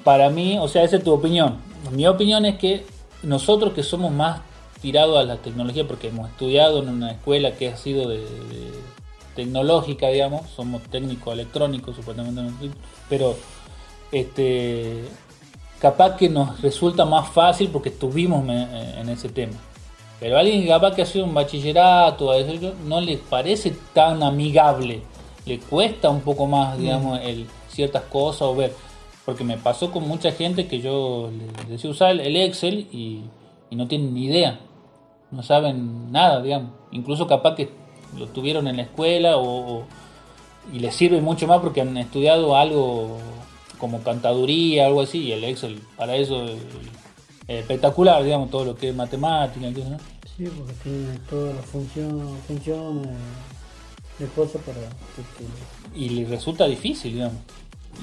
para mí, o sea, esa es tu opinión. Mi opinión es que nosotros que somos más tirados a la tecnología, porque hemos estudiado en una escuela que ha sido de, tecnológica, digamos, somos técnicos electrónicos, supuestamente, pero este capaz que nos resulta más fácil porque estuvimos en ese tema. Pero alguien capaz que ha sido un bachillerato, no le parece tan amigable, le cuesta un poco más, digamos, el, ciertas cosas o ver. Porque me pasó con mucha gente que yo les decía usar el- el Excel y, y no tienen ni idea, no saben nada, digamos. Incluso capaz que lo tuvieron en la escuela o, o- y les sirve mucho más porque han estudiado algo como cantaduría, algo así, y el Excel para eso es espectacular, digamos, todo lo que es matemática, ¿no? Sí, porque tiene todas las funciones, funciones de cosas para que y le resulta difícil, digamos.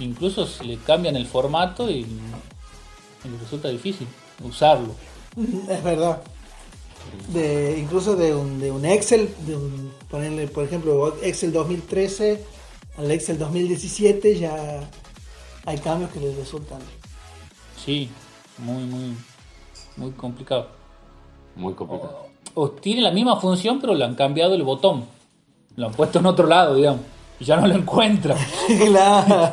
Incluso si le cambian el formato y, y le resulta difícil usarlo. Es verdad. De, incluso de un, de un Excel, de un, ponerle, por ejemplo, Excel 2013 al Excel 2017 ya hay cambios que les resultan. Sí, muy, muy, muy complicado. Muy complicado. O tiene la misma función, pero le han cambiado el botón. Lo han puesto en otro lado, digamos. Y ya no lo encuentra. claro.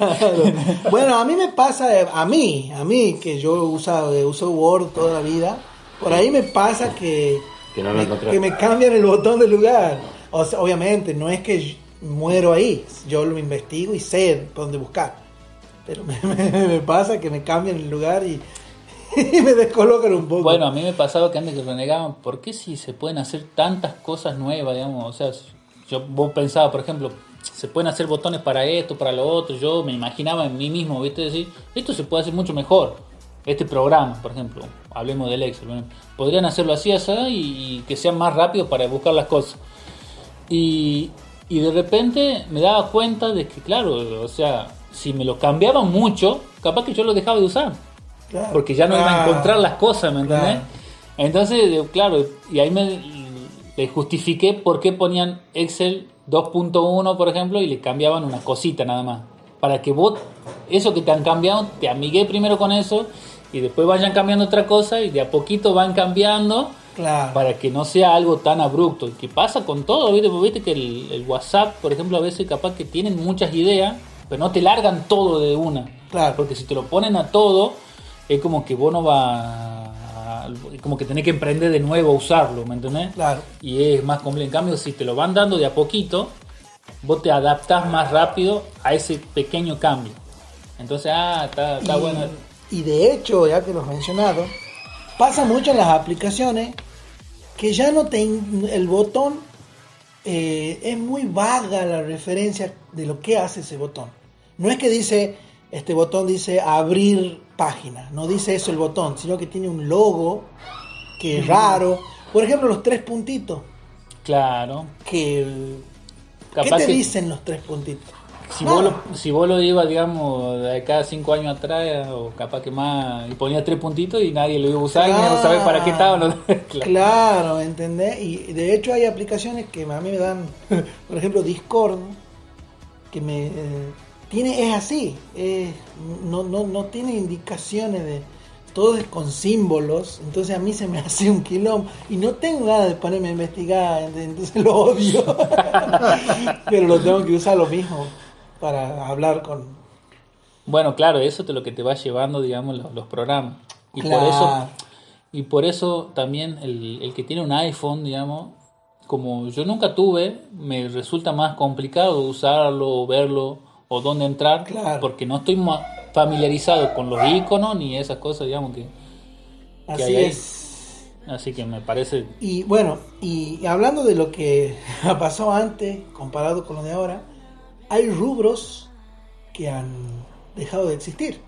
Bueno, a mí me pasa, eh, a mí, a mí, que yo usado, eh, uso Word toda la vida, por ahí me pasa que, Que no lo me, encontré. que me cambian el botón de lugar. O sea, obviamente, no es que muero ahí, yo lo investigo y sé dónde buscar. Pero me, me- me pasa que me cambian el lugar y, y me descolocan un poco. Bueno, a mí me pasaba que antes que renegaban, ¿por qué si se pueden hacer tantas cosas nuevas, digamos? O sea, yo vos pensaba, por ejemplo, se pueden hacer botones para esto, para lo otro. Yo me imaginaba en mí mismo, ¿viste? Decir, esto se puede hacer mucho mejor. Este programa, por ejemplo, hablemos del Excel, bueno, podrían hacerlo así, así y, y que sea más rápido para buscar las cosas. Y, y de repente me daba cuenta de que, claro, o sea, si me lo cambiaban mucho, capaz que yo lo dejaba de usar Claro. porque ya no iba a Claro. encontrar las cosas, ¿me entendés? Claro. Entonces, claro, y ahí me le justifiqué por qué ponían Excel 2.1, por ejemplo, y le cambiaban una cosita nada más. Para que vos, eso que te han cambiado, te amigué primero con eso, y después vayan cambiando otra cosa, y de a poquito van cambiando, Claro. para que no sea algo tan abrupto. Que pasa con todo, ¿viste? Porque viste que el, el WhatsApp, por ejemplo, a veces capaz que tienen muchas ideas, pero no te largan todo de una. Claro. Porque si te lo ponen a todo, es como que vos no vas a- como que tenés que emprender de nuevo a usarlo, ¿me entendés? Claro. Y es más complejo. En cambio, si te lo van dando de a poquito, vos te adaptás más rápido a ese pequeño cambio. Entonces, ah, está, está y, bueno. y de hecho, ya que lo has mencionado, pasa mucho en las aplicaciones que ya no te el botón eh, es muy vaga la referencia de lo que hace ese botón. No es que dice este botón dice abrir página, no dice eso el botón, sino que tiene un logo que es raro. Por ejemplo, los tres puntitos. Claro. Que, ¿Qué Capaz te que- dicen los tres puntitos? si, vos lo, si vos lo ibas, digamos, de cada cinco años atrás, o capaz que más, y ponías tres puntitos y nadie lo iba a usar, y no sabés para qué estaba. no- Claro. Claro, ¿entendés? Y de hecho hay aplicaciones que a mí me dan, por ejemplo, Discord, que me eh, tiene, es así, no, no, no tiene indicaciones de, todo es con símbolos, entonces a mí se me hace un quilombo y no tengo ganas de ponerme a investigar, entonces lo odio, pero lo tengo que usar lo mismo para hablar con... Bueno, claro, eso es lo que te va llevando, digamos, los, los programas. Y por eso, y por eso también el, el que tiene un iPhone, digamos, como yo nunca tuve, me resulta más complicado usarlo, verlo o dónde entrar, Claro. porque no estoy familiarizado con los iconos ni esas cosas, digamos que. Así hay ahí? es. Así que me parece. Y bueno, y hablando de lo que pasó antes comparado con lo de ahora, hay rubros que han dejado de existir.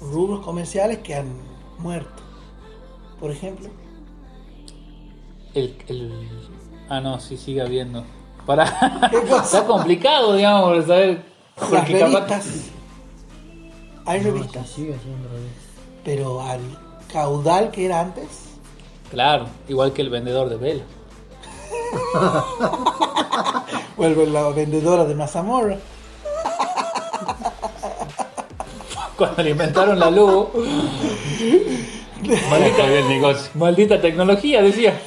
Rubros comerciales que han muerto. Por ejemplo, El, el- Ah, no, sí, sigue habiendo. Para... ¿Qué cosa? Está complicado, digamos, por saber. las Porque capaz. revistas. Hay No, revistas, se sigue haciendo revés. pero al caudal que era antes, Claro, igual que el vendedor de vela. vuelve la vendedora de mazamorra. Cuando le inventaron la luz, Maldita maldita tecnología, decía.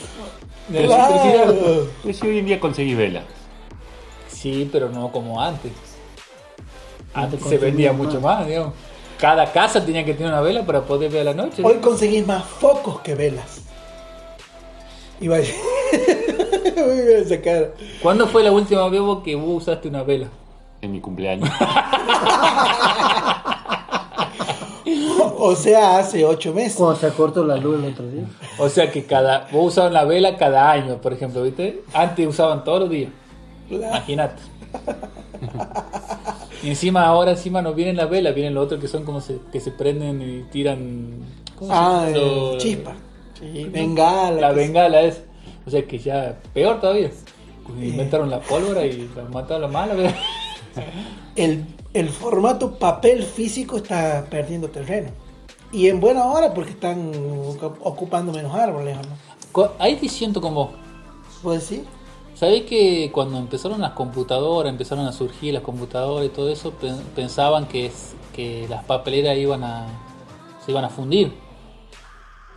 De la electricidad. Claro. Pues si hoy en día conseguís vela. Sí, pero no como antes. Antes se vendía más. mucho más, digamos. Cada casa tenía que tener una vela para poder ver a la noche. Hoy conseguís más focos que velas. Y vaya. Muy bien esa cara. ¿Cuándo fue la última vez que vos usaste una vela? En mi cumpleaños. O sea, hace ocho meses. Cuando se cortó la luz el otro día. O sea que cada vos usabas la vela cada año, por ejemplo, ¿viste? Antes usaban todos los días. Imagínate. Y encima ahora encima no vienen las velas, vienen los otros que son como se, que se prenden y tiran ¿cómo se Ah, llama? eh, Lo- chispa. Sí, bengala. La bengala es. O sea que ya peor todavía. Inventaron la pólvora y la mataron la mala. ¿verdad? El, el formato papel físico está perdiendo terreno. Y en buena hora porque están ocu- ocupando menos árboles, ¿o ¿no? Ahí te siento como. ¿Puedes decir? ¿Sabés que cuando empezaron las computadoras, empezaron a surgir las computadoras y todo eso, pen- pensaban que, es- que las papeleras iban a, se iban a fundir?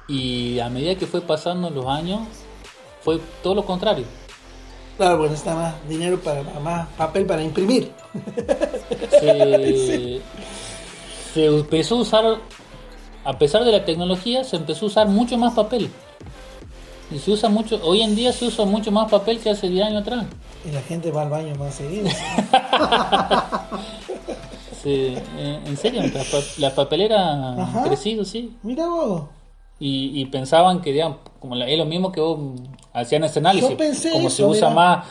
Y a medida que fue pasando los años, fue todo lo contrario. Claro, bueno, está más dinero para más papel para imprimir. Se, se empezó a usar, a pesar de la tecnología, se empezó a usar mucho más papel. Y se usa mucho, hoy en día se usa mucho más papel que hace 10 años atrás. Y la gente va al baño más seguido. Sí, en serio, las, pa- las papeleras Ajá. han crecido, sí. Mira vos. Y, y pensaban que, digamos, como la- es lo mismo que vos hacían ese análisis. Yo pensé como eso, se usa mira. más,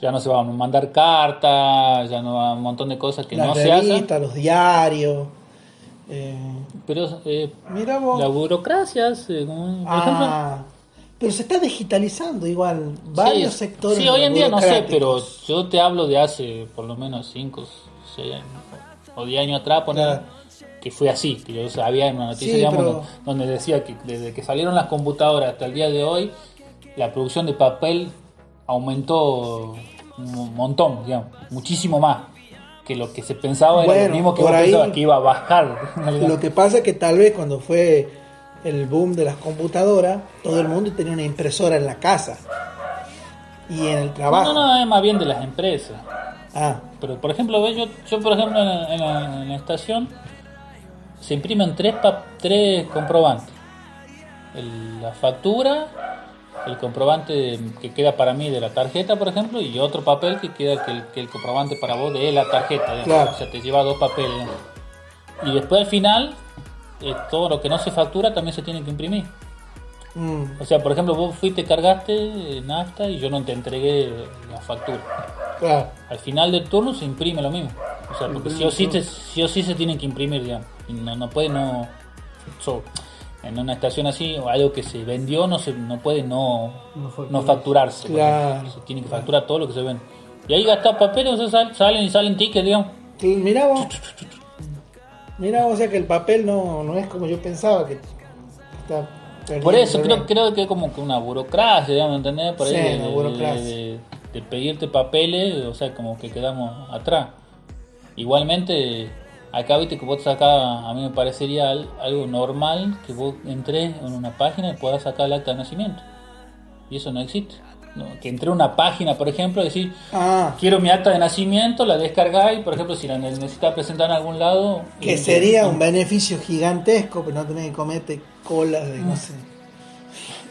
ya no se van a mandar cartas, ya no va un montón de cosas que Las no se hacen. los diarios. Eh, Pero eh, mira vos. la burocracia, eh, como, por ejemplo, Ah, pero se está digitalizando igual. Varios sí, sectores. Sí, hoy en día no sé, pero yo te hablo de hace por lo menos 5, 6 años o 10 años atrás, poner, Claro. que fue así, que yo sabía en una noticia, Sí, digamos, pero- donde decía que desde que salieron las computadoras hasta el día de hoy, la producción de papel aumentó un montón, digamos, muchísimo más que lo que se pensaba era lo mismo que por vos ahí- pensabas, que iba a bajar. Lo que pasa es que tal vez cuando fue el boom de las computadoras, todo el mundo tenía una impresora en la casa y en el trabajo. No, no, es más bien de las empresas. Ah, Pero, por ejemplo. Yo, yo por ejemplo, en la, en la- en la estación se imprimen tres, tres comprobantes. El- la factura, el comprobante que queda para mí de la tarjeta, por ejemplo, y otro papel que queda que el, que el comprobante para vos de la tarjeta. Claro. O sea, te lleva dos papeles. Y después al final, eh, todo lo que no se factura también se tiene que imprimir. mm, O sea, por ejemplo, vos fuiste, cargaste eh, nafta y yo no te entregué la factura claro. al final del turno se imprime lo mismo. O sea, porque sí o sí, te- sí o sí se tienen que imprimir, digamos. Y no, no puede no... so, en una estación así, algo que se vendió, no se no puede no, No facturarse. no facturarse. Claro. Se tiene que facturar todo lo que se vende. Y ahí gastas papel, o sea, sal- salen y salen tickets, digamos. Mirá vos. Mirá o sea que el papel no, no es como yo pensaba que está Por eso creo, creo que es como que una burocracia, digamos, ¿entendés? Por ahí Sí, de, una de- burocracia. de- de pedirte papeles, o sea, como que quedamos atrás. Igualmente, acá viste que vos sacás, a mí me parecería al- algo normal que vos entres en una página y puedas sacar el acta de nacimiento. Y eso no existe. No, que entre una página, por ejemplo, decir, Ah, quiero mi acta de nacimiento, la descargáis, por ejemplo, si la ne- necesitas presentar en algún lado. que sería un beneficio gigantesco, pero no tenés que comerte colas de no sé.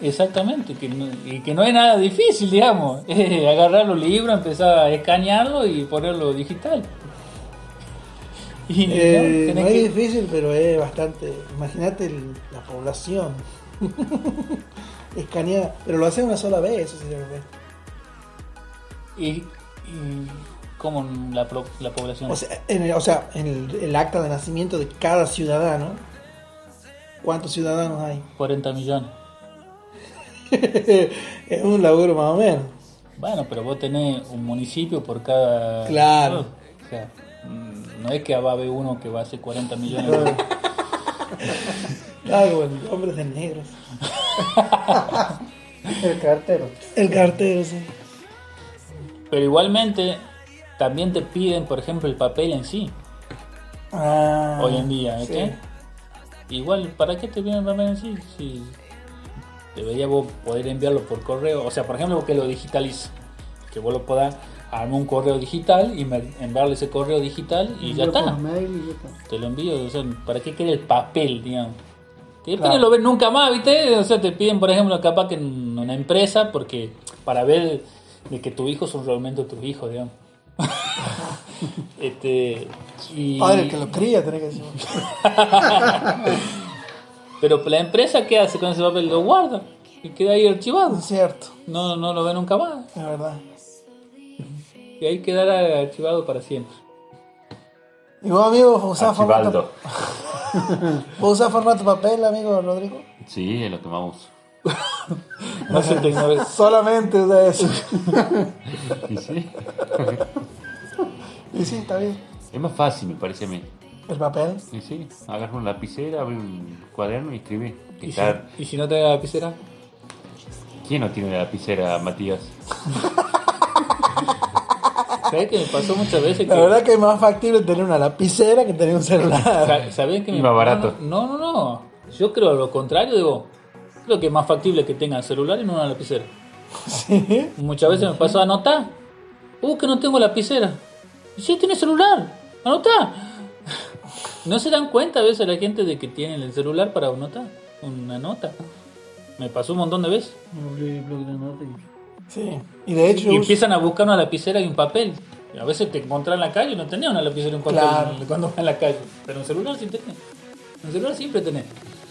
Exactamente, que no, y que no es nada difícil, digamos. Es agarrar los libros, empezar a escanearlo y ponerlo digital. Y Eh, no es que- difícil, pero es bastante. Imagínate la población. Escaneada. Pero lo hace una sola vez, eso sería lo que- y, y como la, pro- la población. O sea, en el, o sea, en el, el acta de nacimiento de cada ciudadano. ¿Cuántos ciudadanos hay? 40 millones. es un laburo más o menos. Bueno, pero vos tenés un municipio por cada... Claro. O sea, no es que va a haber uno que va a hacer 40 millones. Claro, bueno, hombres de negros. El cartero. El cartero, sí. Pero igualmente también te piden, por ejemplo, el papel en sí. Ah, hoy en día, sí. ¿ok? Igual, ¿para qué te viene el papel en sí? Si debería vos poder enviarlo por correo, o sea, por ejemplo, que lo digitalice, que vos lo puedas armar un correo digital y me- enviarle ese correo digital y ya está. mail y ya está. Te lo envío, o sea, ¿para qué quiere el papel, digamos? Que después Claro. no lo ves nunca más, ¿viste? O sea, te piden, por ejemplo, capaz que en una empresa, porque para ver de que tus hijos son realmente tus hijos, digamos. este, y... Padre, el que lo cría, tenés que decir. Pero la empresa, ¿qué hace con ese papel? Lo guarda y queda ahí archivado. Es cierto, No, no lo ve nunca más. es verdad. Y ahí quedará archivado para siempre. ¿Y vos, amigo, usás formato, vos usás formato papel, amigo Rodrigo? Sí, es lo que más uso. No sé. Solamente usa eso. Y sí. y sí, está bien. Es más fácil, me parece a mí. El papel. Y sí, agarra una lapicera, abre un cuaderno y escribe. Que ¿Y si, está- y si no te da lapicera? ¿Quién no tiene lapicera, Matías? ¿Sabes que me pasó muchas veces que... La verdad que es más factible tener una lapicera que tener un celular. Sa- ¿Sabés que me- más barato. No, no, no. Yo creo lo contrario, digo. Creo que es más factible que tengan celular y no una lapicera. Sí. Muchas veces me pasó a anotar. Uh, que no tengo lapicera. Y sí, tiene celular. Anotá. No se dan cuenta a veces la gente de que tienen el celular para anotar. Una nota. Me pasó un montón de veces. Sí. Y de hecho, Y empiezan a buscar una lapicera y un papel. A veces te encontrás en la calle y no tenía una lapicera y un papel Claro. cuando vas en la calle. Pero un celular sí tenés. Un celular siempre tenés.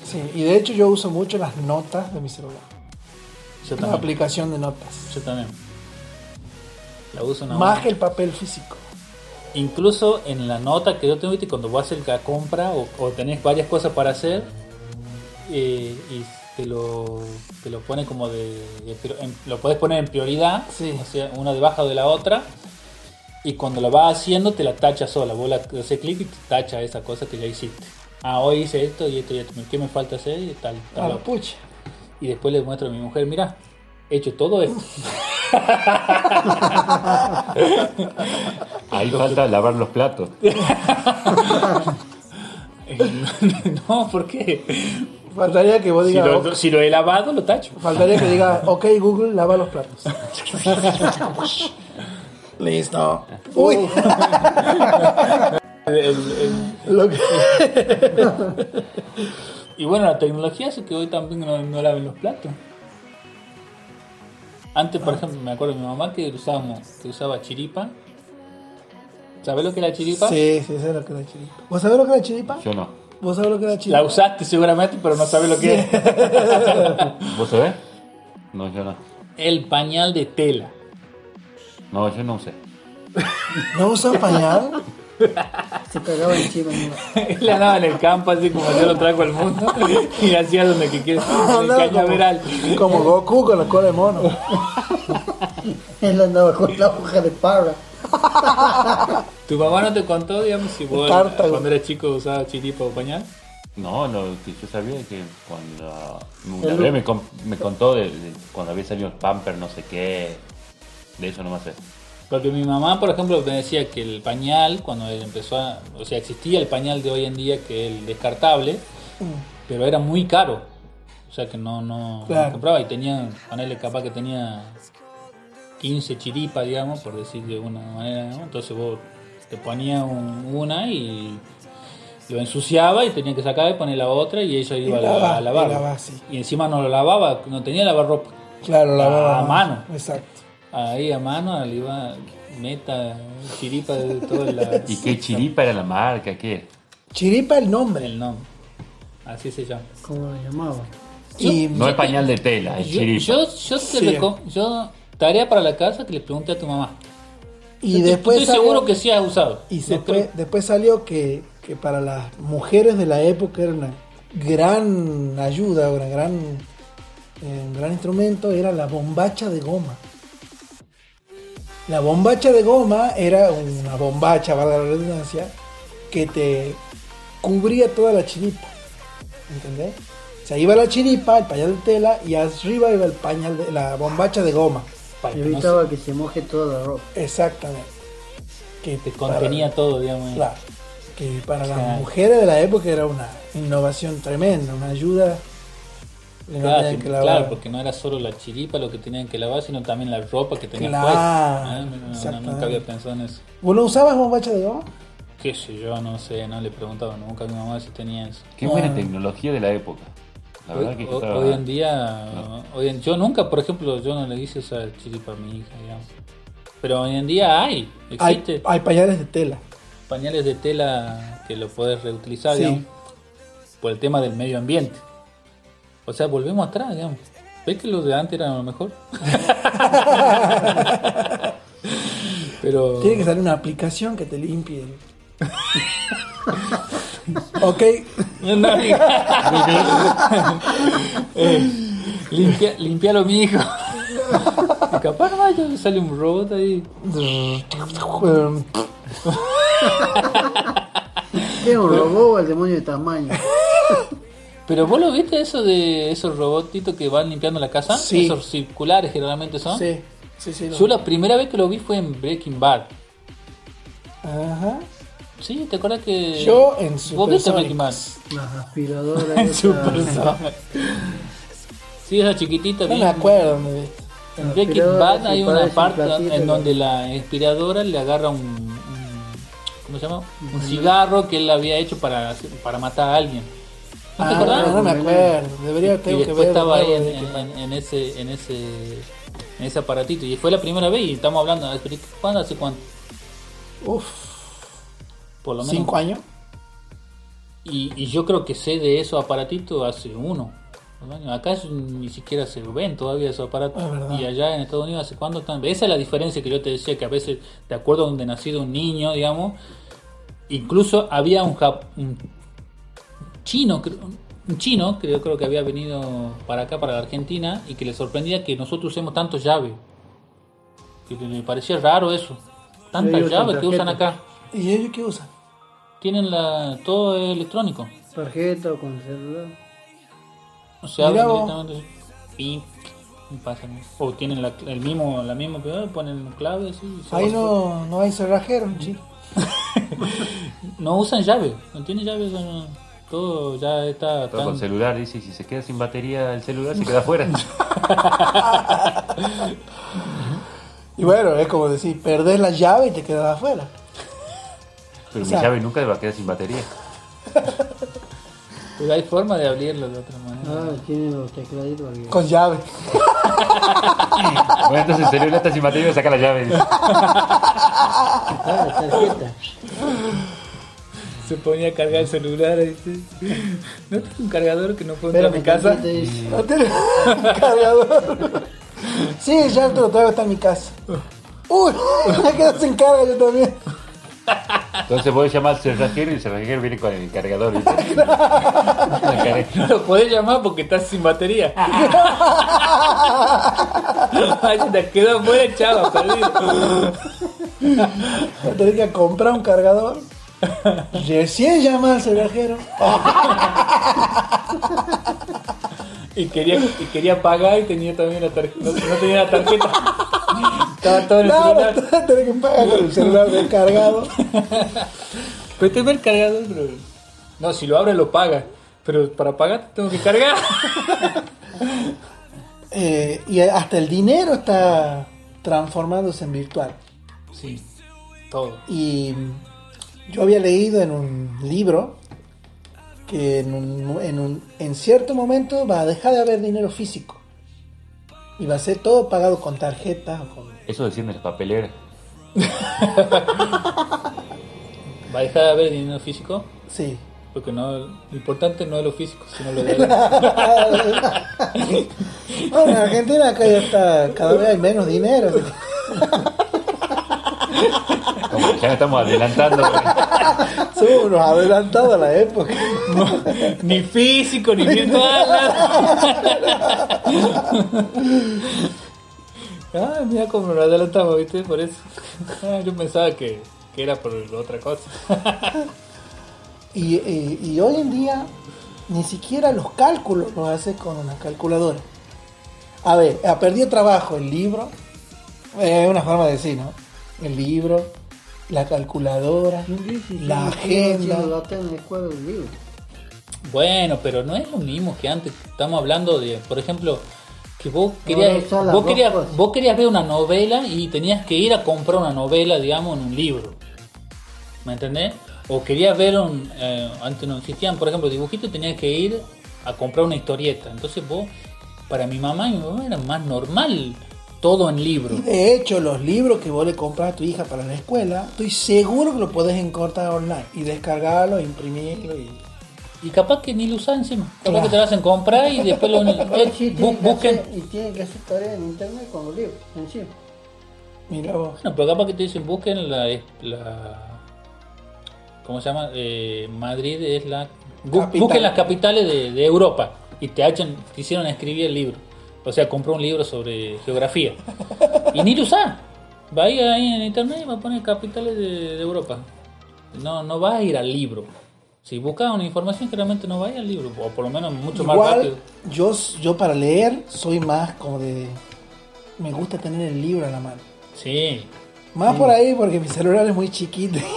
sí, y de hecho yo uso mucho las notas de mi celular. Yo La también. aplicación de notas. Yo también. La uso nada Más más. que el papel físico. Incluso en la nota que yo tengo, ¿viste? cuando vas a hacer la compra o, o tenés varias cosas para hacer eh, y te lo, te lo pone como de, de- pero en- lo puedes poner en prioridad, Sí. o sea, una debajo de la otra y cuando lo vas haciendo te la tacha sola, vos la haces clic y te tacha esa cosa que ya hiciste. Ah, hoy hice esto y esto y esto, ¿qué me falta hacer? Y tal, tal Ah, pucha. Y después le muestro a mi mujer, mira, he hecho todo esto. Ahí falta lavar los platos. no, ¿por qué? Faltaría que vos Si digas, lo, si lo he lavado, lo tacho. faltaría que diga, ok Google, lava los platos. Listo. Uy, El- el- lo que- y bueno, la tecnología hace que hoy también no, no laven los platos. Antes, por ejemplo, me acuerdo de mi mamá que usábamos, que usaba chiripa. ¿Sabes lo que es la chiripa? Sí, sí, sé lo que es la chiripa. ¿Vos sabés lo que es la chiripa? Yo no. ¿Vos sabés lo que es la chiripa? La usaste seguramente, pero no sabes lo que es. ¿Vos sabés? No, yo no. El pañal de tela. No, yo no usé. ¿No usan pañal? Se cagaba encima. ¿no? Él andaba en el campo así como yo lo traigo al mundo y hacía donde que quiere, en el cañaveral. Como Goku con la cola de mono. Él andaba con la hoja de parra. ¿Tu mamá no te contó, digamos, si vos cuando eras chico usabas chiripa o pañal? No, lo que yo sabía es que cuando una vez me, con- me contó de, de cuando había salido el pamper no sé qué, de eso no me sé. Porque mi mamá, por ejemplo, me decía que el pañal, cuando él empezó a... O sea, existía el pañal de hoy en día, que es el descartable, pero era muy caro. O sea, que no, no, no Claro. compraba y tenía, ponerle capaz que tenía 15 chiripas, digamos, por decir de alguna manera. ¿no? Entonces vos te ponías un- una y lo ensuciaba y tenía que sacar y poner la otra y ella iba a, la- lava- a lavar. y lava, sí. Y encima no lo lavaba, no tenía lavarropa. Claro, la baba A mano. Exacto. Ahí a mano le iba meta chiripa de toda la, ¿Y qué chiripa era la marca? ¿Qué? Chiripa el nombre. el nombre. Así se llama. ¿Cómo lo llamaba? Y No es pañal de tela, es Yo, chiripa. yo, yo te Sí. yo tarea para la casa que le pregunte a tu mamá. y después estoy salió- seguro que sí has usado. Y No fue- después salió que, que para las mujeres de la época era una gran ayuda, una gran, eh, un gran instrumento, era la bombacha de goma. La bombacha de goma era una bombacha, valga la redundancia, que te cubría toda la chiripa. ¿Entendés? O sea, iba la chiripa, el pañal de tela, y arriba iba el pañal de la bombacha de goma. Para que no Evitaba que se moje toda la ropa. Exactamente. Que se- te contenía todo, digamos. Claro. Que para las Claro. mujeres de la época era una innovación tremenda, una ayuda. que no Claro, sí, que lavar. claro, porque no era solo la chiripa lo que tenían que lavar, sino también la ropa que tenían Claro, puesta. ¿eh? No, no, nunca había pensado en eso. ¿Vos no usabas bombacha de goma? Qué sé yo, no sé, no le preguntaba nunca a mi mamá si tenía eso. Qué buena Ah. tecnología de la época. La Hoy, verdad que yo ho- estaba- hoy en día, hoy en- yo nunca, por ejemplo, yo no le hice esa chiripa a mi hija, digamos. Pero hoy en día hay, Hay, existe hay pañales de tela. pañales de tela que lo puedes reutilizar, Sí. digamos, por el tema del medio ambiente. O sea, volvemos atrás, digamos. ¿Ves que los de antes eran lo mejor? Pero Tiene que salir una aplicación que te limpie. ok, No. Eh, limpia, limpialo mi hijo. Y capaz nomás ya sale un robot ahí. Era un robot o el demonio de tamaño. Pero vos lo viste eso de esos robotitos que van limpiando la casa, Sí. esos circulares generalmente son. sí, sí, sí. lo- Yo la primera vez que lo vi fue en Breaking Bad. Ajá. Sí, ¿te acuerdas que Yo en vos viste Breaking Bad? Supersonics. Las aspiradoras. En esas- Supersonic. Sí, esa chiquitita. No bien- me acuerdo viste. En Breaking Bad hay una parte platito, en ¿no? donde la aspiradora le agarra un, un- ¿cómo se llama? Un cigarro que él había hecho para, para matar a alguien. ¿No te Ah, acordás? no me acuerdo. Debería y tengo que después ver. estaba ahí en, en- en ese en ese en ese aparatito y fue la primera vez y estamos hablando ¿cuándo hace cuánto? que- Uf, Por lo menos cinco. años. y, y yo creo que sé de esos aparatitos hace uno acá ni siquiera se ven todavía esos aparatos. Y allá en Estados Unidos hace cuánto están esa es la diferencia que yo te decía que a veces de acuerdo a donde nacido un niño digamos incluso había un, jap- un chino creo- un chino que yo creo que había venido para acá para la Argentina y que le sorprendía que nosotros usemos tanto llave. Que me parecía raro eso. Tantas llaves que usan acá. ¿Y ellos qué usan? Tienen la todo es electrónico Tarjeta o con celular. o sea Mirá abren vos. directamente pasan o tienen la, el mismo la misma pero ponen clave así Ahí no, no hay cerrajero, chico. no usan llave no tienen llave son- todo ya está Pero con tan- celular, dice, si se queda sin batería el celular se queda afuera. Y bueno, es como decir, perdés la llave y te quedas afuera. Pero O sea- mi llave nunca va a quedar sin batería. pero hay forma de abrirlo de otra manera Ah, tiene los tecladitos. porque- Con llave. Bueno, entonces el celular está sin batería, saca la llave. Ah, tarjeta. se ponía a cargar el celular ¿viste? no tengo un cargador que no puedo entrar a mi casa No tiene cargador. Sí, ya te lo traigo, está en mi casa. Uy, me quedo sin carga yo también. Entonces vos llamás al cerrajero y el cerrajero viene con el cargador. ¿viste? Lo podés llamar porque estás sin batería. Ay, se te quedó fuera, chava, perdido. A tener que comprar un cargador. Recién llama al cerrajero. Y quería, y quería pagar y tenía también la tarjeta. No, no tenía la tarjeta. Estaba todo el Claro, celular. a tener que pagar con el celular descargado. Pero te ve el cargador, bro. No, si lo abres lo pagas. Pero para pagar tengo que cargar. Eh, y hasta el dinero está transformándose en virtual. Sí, todo. Y yo había leído en un libro que en, un- en, un- en cierto momento va a dejar de haber dinero físico. Y va a ser todo pagado con tarjeta. o con- Eso decían de las papeleras. ¿Va a dejar de haber dinero físico? Sí. Porque no, lo importante no es lo físico, sino lo de adentro. Bueno, en Argentina acá ya está, cada vez hay menos dinero. Como que ya nos estamos adelantando. Somos unos adelantados a la época. ni físico, ni virtual. Ah, mira cómo nos adelantamos, ¿viste? Por eso. Ah, yo pensaba que, que era por otra cosa. Y, y- y hoy en día ni siquiera los cálculos los hace con una calculadora. A ver, ha perdido trabajo el libro. eh, Es una forma de decir, ¿no? El libro, la calculadora, la agenda. Lo del libro. Bueno, pero no es lo mismo que antes. Estamos hablando de, por ejemplo, que vos querías, las vos querías, vos querías ver una novela y tenías que ir a comprar una novela, digamos, en un libro. ¿Me entendés? O querías ver un, eh, antes no existían, por ejemplo, dibujitos, tenías que ir a comprar una historieta. Entonces vos, para mi mamá y mi mamá era más normal todo en libro. Y de hecho, los libros que vos le compras a tu hija para la escuela, estoy seguro que lo podés encontrar online y descargarlo, imprimirlo y... Y capaz que ni lo usás encima. Capaz que te lo hacen comprar y después lo sí bu- busquen. hacer- y tienen que hacer tareas en internet con los libros, encima. Mira vos. No, pero capaz que te dicen busquen la, la ¿cómo se llama? Eh, Madrid es la Capital. busquen las capitales de, de Europa y te hacen, te hicieron escribir el libro. O sea, compró un libro sobre geografía y ni lo usás. Va a ir ahí en internet y va a poner capitales de, de Europa. No, no vas a ir al libro. Si buscas una información, claramente no vas a ir al libro, o por lo menos mucho más rápido. Igual, yo, yo para leer soy más como de... Me gusta tener el libro en la mano. Sí. Más por ahí porque mi celular es muy chiquito.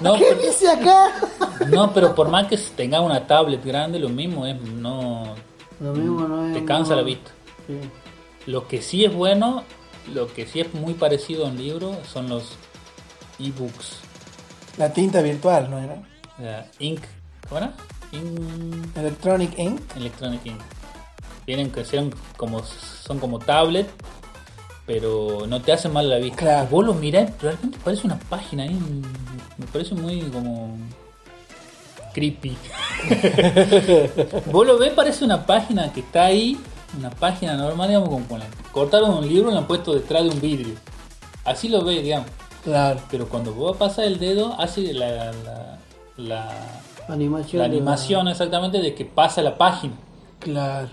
No, ¿Qué pero- dice acá? No, pero por más que tenga una tablet grande, lo mismo es no Lo mismo no es. te cansa no- la vista. Sí. Lo que sí es bueno, lo que sí es muy parecido a un libro son los ebooks. La tinta virtual, ¿no era? Sea, ink, ¿cómo era? Ink- Electronic Ink. Electronic Ink. Vienen que sean como son como tablet, pero no te hacen mal la vista. Claro. Vos lo mirás, realmente parece una página ahí, me parece muy como creepy. Vos lo ves, parece una página que está ahí, una página normal, digamos, como con la- cortaron un libro y lo han puesto detrás de un vidrio. Así lo ves, digamos. Claro. Pero cuando vos pasas el dedo, hace la, la, la- Animación. la de animación exactamente de que pasa la página. Claro.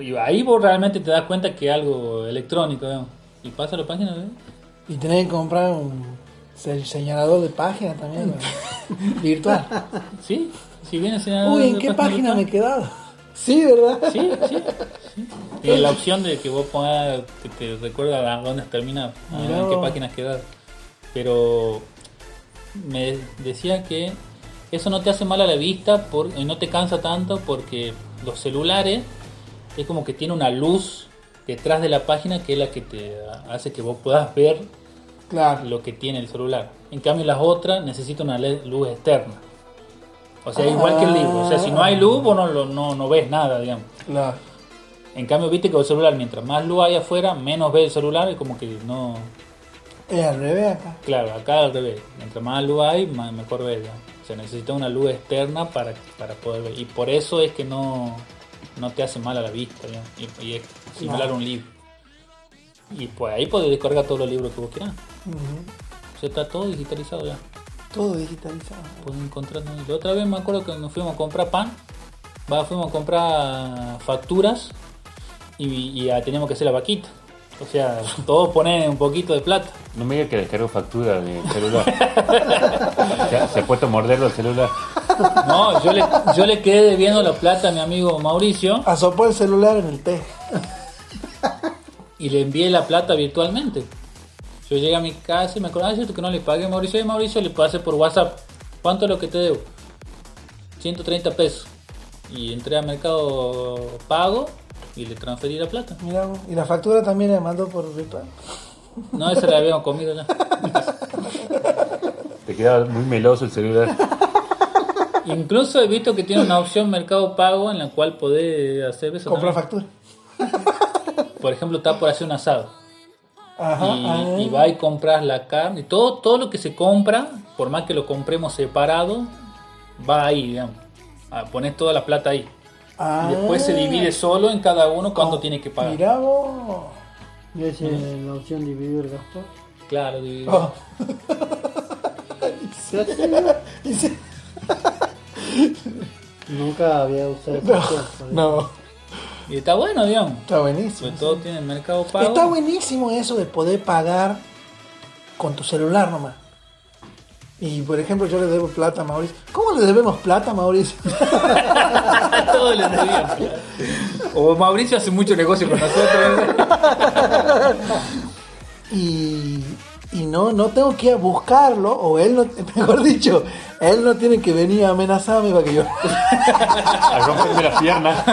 Y ahí vos realmente te das cuenta que es algo electrónico, digamos. Y pasa la página, ¿ves? Y tenés que comprar un se- señalador de página también. virtual. Sí, si viene señalado Uy, ¿en de qué página me he quedado? Sí, ¿verdad? Sí, sí, sí. Tiene la opción de que vos pongas, que te recuerda a dónde termina, a en qué vos. páginas quedar. Pero me decía que eso no te hace mal a la vista por, y no te cansa tanto porque los celulares es como que tiene una luz detrás de la página que es la que te hace que vos puedas ver Claro. lo que tiene el celular. En cambio las otras necesitan una luz externa. O sea, igual que el libro. O sea, si no hay luz, vos no, no, no ves nada, digamos. Claro. En cambio, viste que el celular, mientras más luz hay afuera, menos ve el celular, es como que no... Es al revés acá. Claro, acá al revés. Mientras más luz hay, más, mejor ve. digamos. O sea, necesita una luz externa para, para poder ver. Y por eso es que no, no te hace mal a la vista, digamos. Y, y es similar a un libro. Y pues ahí podés descargar todos los libros que vos quieras. Ya está todo digitalizado ya. Todo digitalizado. Pueden encontrar. ¿no? Y La otra vez me acuerdo que nos fuimos a comprar pan. Va, fuimos a comprar facturas y, y ya teníamos que hacer la vaquita. O sea, todos ponen un poquito de plata. No me diga que descargo factura de celular. se, se ha puesto a morderlo el celular. No, yo le, yo le quedé debiendo la plata a mi amigo Mauricio Asopó el celular en el té. y le envié la plata virtualmente. Yo llegué a mi casa y me acordaba, "Ah, es cierto que no le pagué a Mauricio y Mauricio le pasé por WhatsApp. ¿Cuánto es lo que te debo? 130 pesos. Y entré a Mercado Pago y le transferí la plata. Mirá vos. Y la factura también le mandó por virtual. No, esa la habíamos comido ya. Te quedaba muy meloso el celular. Incluso he visto que tiene una opción Mercado Pago en la cual podés hacer eso. Comprar factura. Por ejemplo, está por hacer un asado. Ajá. y, ah. y va y compras la carne. Todo, todo lo que se compra, por más que lo compremos separado, va ahí, digamos. Ah, pones toda la plata ahí. Ah. Y después se divide solo en cada uno cuánto tiene que pagar. Mirá vos. Y esa es la opción dividir gasto. Claro, dividir. Oh. Y sí. Nunca había usado esa opción. No, Y está bueno, digamos. está buenísimo. Sobre todo tiene el mercado pago. Está buenísimo eso de poder pagar con tu celular nomás. Y por ejemplo, yo le debo plata a Mauricio. ¿Cómo le debemos plata a Mauricio? Todo le debíamos. O Mauricio hace mucho negocio con nosotros. y, y no, no tengo que ir a buscarlo, o él no, mejor dicho, él no tiene que venir a amenazarme para que yo. A romperme las piernas.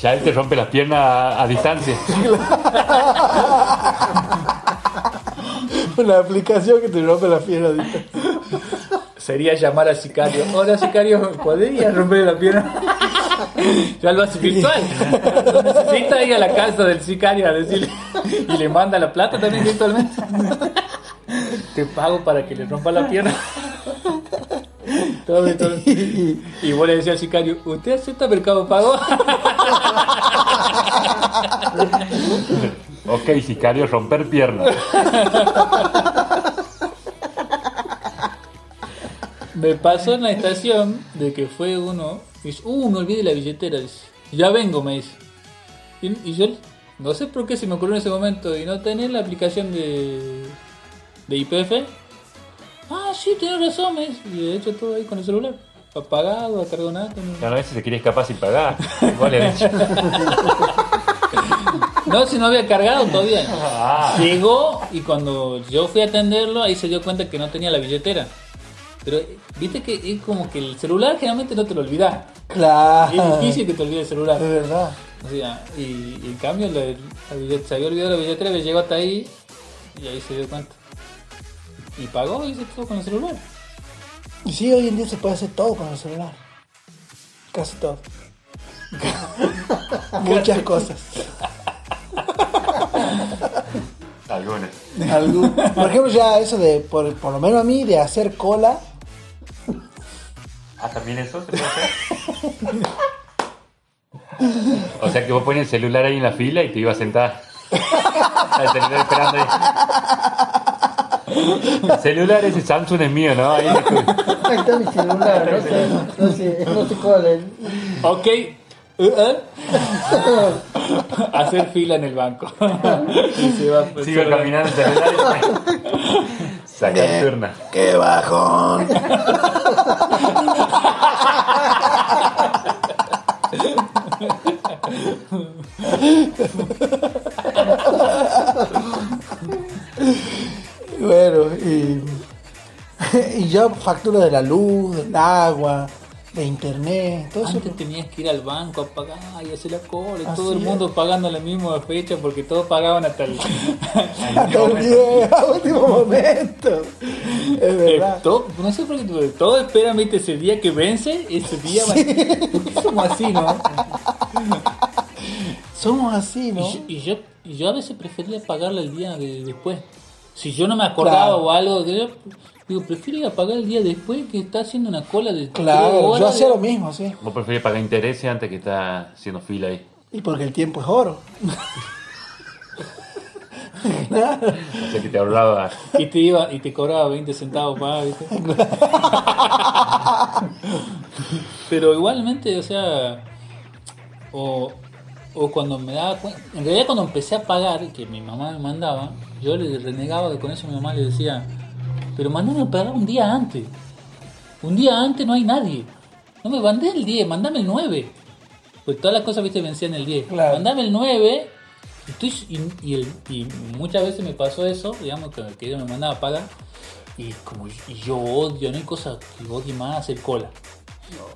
Ya él te rompe las piernas a, a distancia. Una aplicación que te rompe la pierna. Sería llamar al sicario. Hola sicario, ¿podría romper la pierna? Ya lo hace virtual. Necesita ir a la casa del sicario a decirle. Y le manda la plata también virtualmente. Te pago para que le rompa la pierna. Todo virtual. Y vos le decías al sicario, ¿usted acepta Mercado Pago? Ok, sicario, romper piernas. Me pasó en la estación de que fue uno. Y dice, uh, me olvidé la billetera. Dice, ya vengo, me dice. Y, y yo no sé por qué se me ocurrió en ese momento. Y no tener la aplicación de, de IPF. Ah, sí, tienes razón, me dice. Y he hecho todo ahí con el celular. Apagado, a cargo nada. no- Claro, a veces se quería escapar sin pagar. Igual le he dicho. No, si no había cargado todavía. Ah. Llegó y cuando yo fui a atenderlo, ahí se dio cuenta que no tenía la billetera. Pero viste que es como que el celular generalmente no te lo olvidas. Claro. Es difícil que te olvides el celular. De verdad. O sea, y, y en cambio la, se había olvidado la billetera, le llegó hasta ahí y ahí se dio cuenta. Y pagó y hizo todo con el celular. Y sí, hoy en día se puede hacer todo con el celular. Casi todo. Muchas cosas. Algunas. Algún- por ejemplo, ya eso de, por, por lo menos a mí, de hacer cola. Ah, también eso se puede hacer. O sea que vos pones el celular ahí en la fila y te ibas a sentar. El celular esperando ahí. El celular ese Samsung es mío, ¿no? Ahí Ahí está mi celular, no sé, no sé, no sé cuál es. Ok. Uh, uh. Hacer fila en el banco. y se va pues, sigo caminando el celular y sacar turna. ¡Qué bajón! bueno, y, y yo factura de la luz, del agua, de internet, todo eso. Antes tenías que ir al banco a pagar y hacer la cola y Así todo el es. mundo pagando la misma fecha porque todos pagaban hasta el, Hasta el último momento. Es Eh, verdad. todo- no sé por qué todo- esperan ¿viste? ese día que vence, ese día van- ¿Por qué somos así, no? Somos así, ¿no? Y, yo, y, yo, y yo a veces prefería pagarle el día de, después. Si yo no me acordaba Claro. o algo, yo, digo, prefiero ir a pagar el día después que está haciendo una cola de Claro, yo hacía lo mismo, sí. Vos preferís pagar intereses antes que estar haciendo fila ahí. Y porque el tiempo es oro. O sea que te ahorraba. Y te iba y te cobraba 20 centavos más, ¿viste? Pero igualmente, o sea, o, o cuando me daba cuenta, en realidad cuando empecé a pagar, que mi mamá me mandaba, yo le renegaba que con eso a mi mamá le decía, pero mandame a pagar un día antes. Un día antes no hay nadie. No me mandé el 10, mandame el 9. Pues todas las cosas, viste, vencían el 10. Claro. Mandame el 9. Y, estoy- y, y el- y muchas veces me pasó eso, digamos, que, que ella me mandaba a pagar. Y como y yo odio, no hay cosa que odie más hacer cola.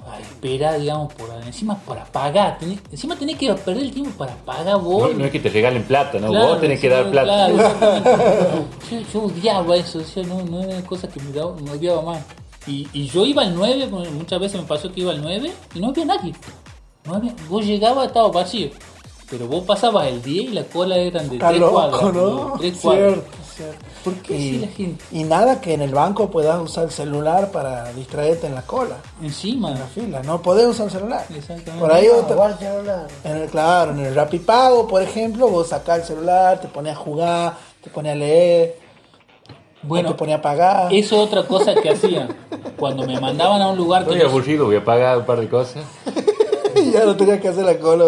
A esperar, digamos, por encima para pagar. Tenés- encima tenés que perder el tiempo para pagar vos. No, no es que te regalen plata, ¿no? Claro, Vos tenés que dar plata. claro, yo, yo odiaba eso, no, no era cosa que me, daba- me odiaba más. Y, y yo iba al 9, porque muchas veces me pasó que iba al 9 y no había nadie. No había- vos llegabas, estaba vacío. Pero vos pasabas el 10 y la cola eran de Está 3 loco, cuadras. ¿no? Tres cuadras. Cierto, ¿Por qué Y, si la gente y nada que en el banco puedas usar el celular para distraerte en la cola, encima? en la fila. No podés usar el celular. Exactamente. Por ahí No, otra- celular. En el, claro, en el Rapipago, por ejemplo, vos sacás el celular, te pones a jugar, te pones a leer, Bueno, te pones a pagar. eso es otra cosa que hacía. Cuando me mandaban a un lugar que Estoy aburrido, voy a pagar un par de cosas. Ya no tenías que hacer la cola.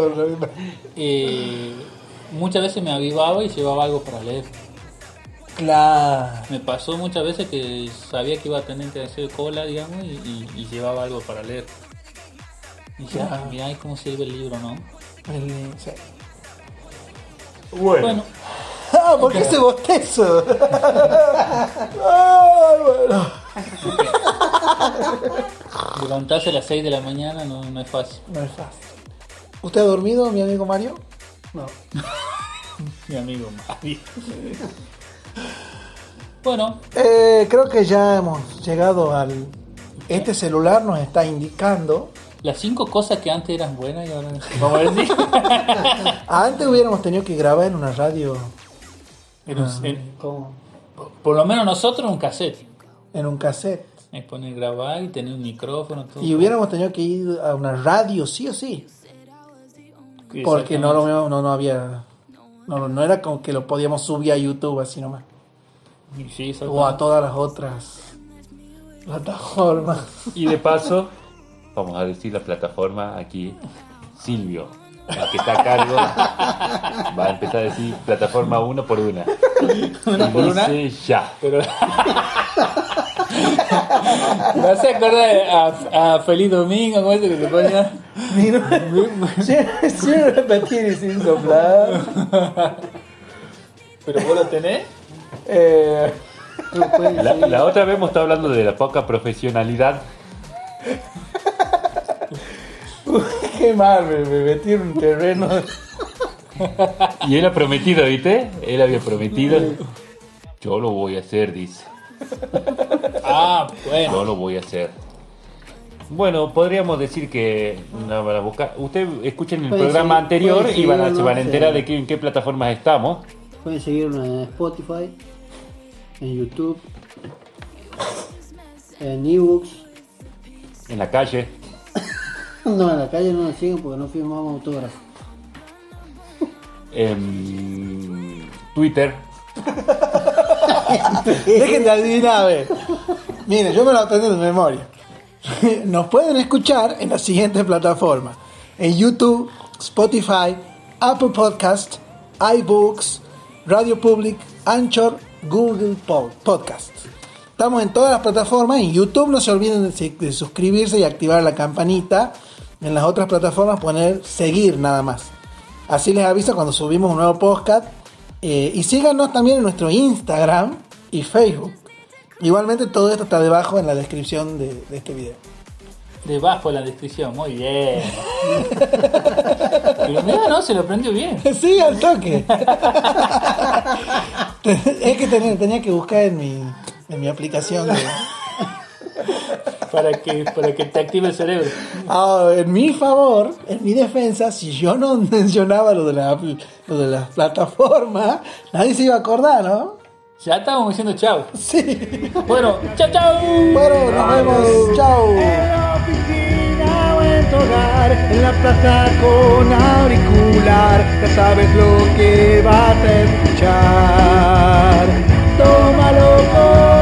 eh, muchas veces me avivaba y llevaba algo para leer. Claro. Me pasó muchas veces que sabía que iba a tener que hacer cola, digamos, y, y- y llevaba algo para leer. Y dije, Claro. ah, mirá cómo sirve el libro, ¿no? El- sí. Bueno, Bueno, Ah, ¿por qué ese bostezo? Ay, bueno. levantarse a las 6 de la mañana no, no es fácil. No es fácil. ¿Usted ha dormido, mi amigo Mario? No. Mi amigo Mario. Bueno, Eh, creo que ya hemos llegado al... Este celular nos está indicando... las cinco cosas que antes eran buenas y ahora no. Vamos a decir. Antes hubiéramos tenido que grabar en una radio, En un- en- ¿Cómo? por lo menos nosotros un cassette. en un cassette. Es poner grabar y tener un micrófono. Todo. Y hubiéramos tenido que ir a una radio sí o sí. Porque no lo no, no había... No, no era como que lo podíamos subir a YouTube así nomás. Sí, O a todas las otras plataformas. y de paso, vamos a decir la plataforma aquí. Silvio, el que está a cargo, va a empezar a decir plataforma uno por una. Una Y por una. dice ya. Pero. ¿Me hace acordar a, a Feliz Domingo? ¿Cómo es que se ponía? Siempre siempre repetir y sin soplar. ¿Pero vos lo tenés? Eh, La, la otra vez hemos estado hablando de la poca profesionalidad. qué mal, me, me metí en un terreno. Y él ha prometido, ¿viste? Él había prometido. Yo lo voy a hacer, dice. Ah, bueno. Yo lo voy a hacer. Bueno, podríamos decir que no, van a buscar. Usted escuchen el Puede programa seguir- anterior y van a, se van a enterar de qué, en qué plataformas estamos. Pueden seguirnos en Spotify, en YouTube, en ebooks. En la calle. No, en la calle no nos siguen porque no firmamos autógrafos. En Twitter. Dejen de adivinar, ver. Miren, yo me lo aprendí de memoria. Nos pueden escuchar en las siguientes plataformas: en YouTube, Spotify, Apple Podcast, iBooks, Radio Public, Anchor, Google Po- Podcast. Estamos en todas las plataformas. En YouTube no se olviden de suscribirse y activar la campanita. En las otras plataformas poner seguir nada más. Así les avisa cuando subimos un nuevo podcast. Eh, y síganos también en nuestro Instagram y Facebook. Igualmente todo esto está debajo en la descripción de, de este video. Debajo de la descripción, muy bien. Pero mira, no, se lo aprendió bien. Sí, al toque. es que tenía, tenía que buscar en mi, en mi aplicación. para que, para que te active el cerebro. Ah, en mi favor, en mi defensa, si yo no mencionaba lo de la, lo de la plataforma, nadie se iba a acordar, ¿no? Ya estábamos diciendo chao. Sí. Bueno, chao, chao. Bueno, nos vemos. Chao. En la oficina o hogar, en la plaza con auricular, ya sabes lo que vas a escuchar. Tómalo con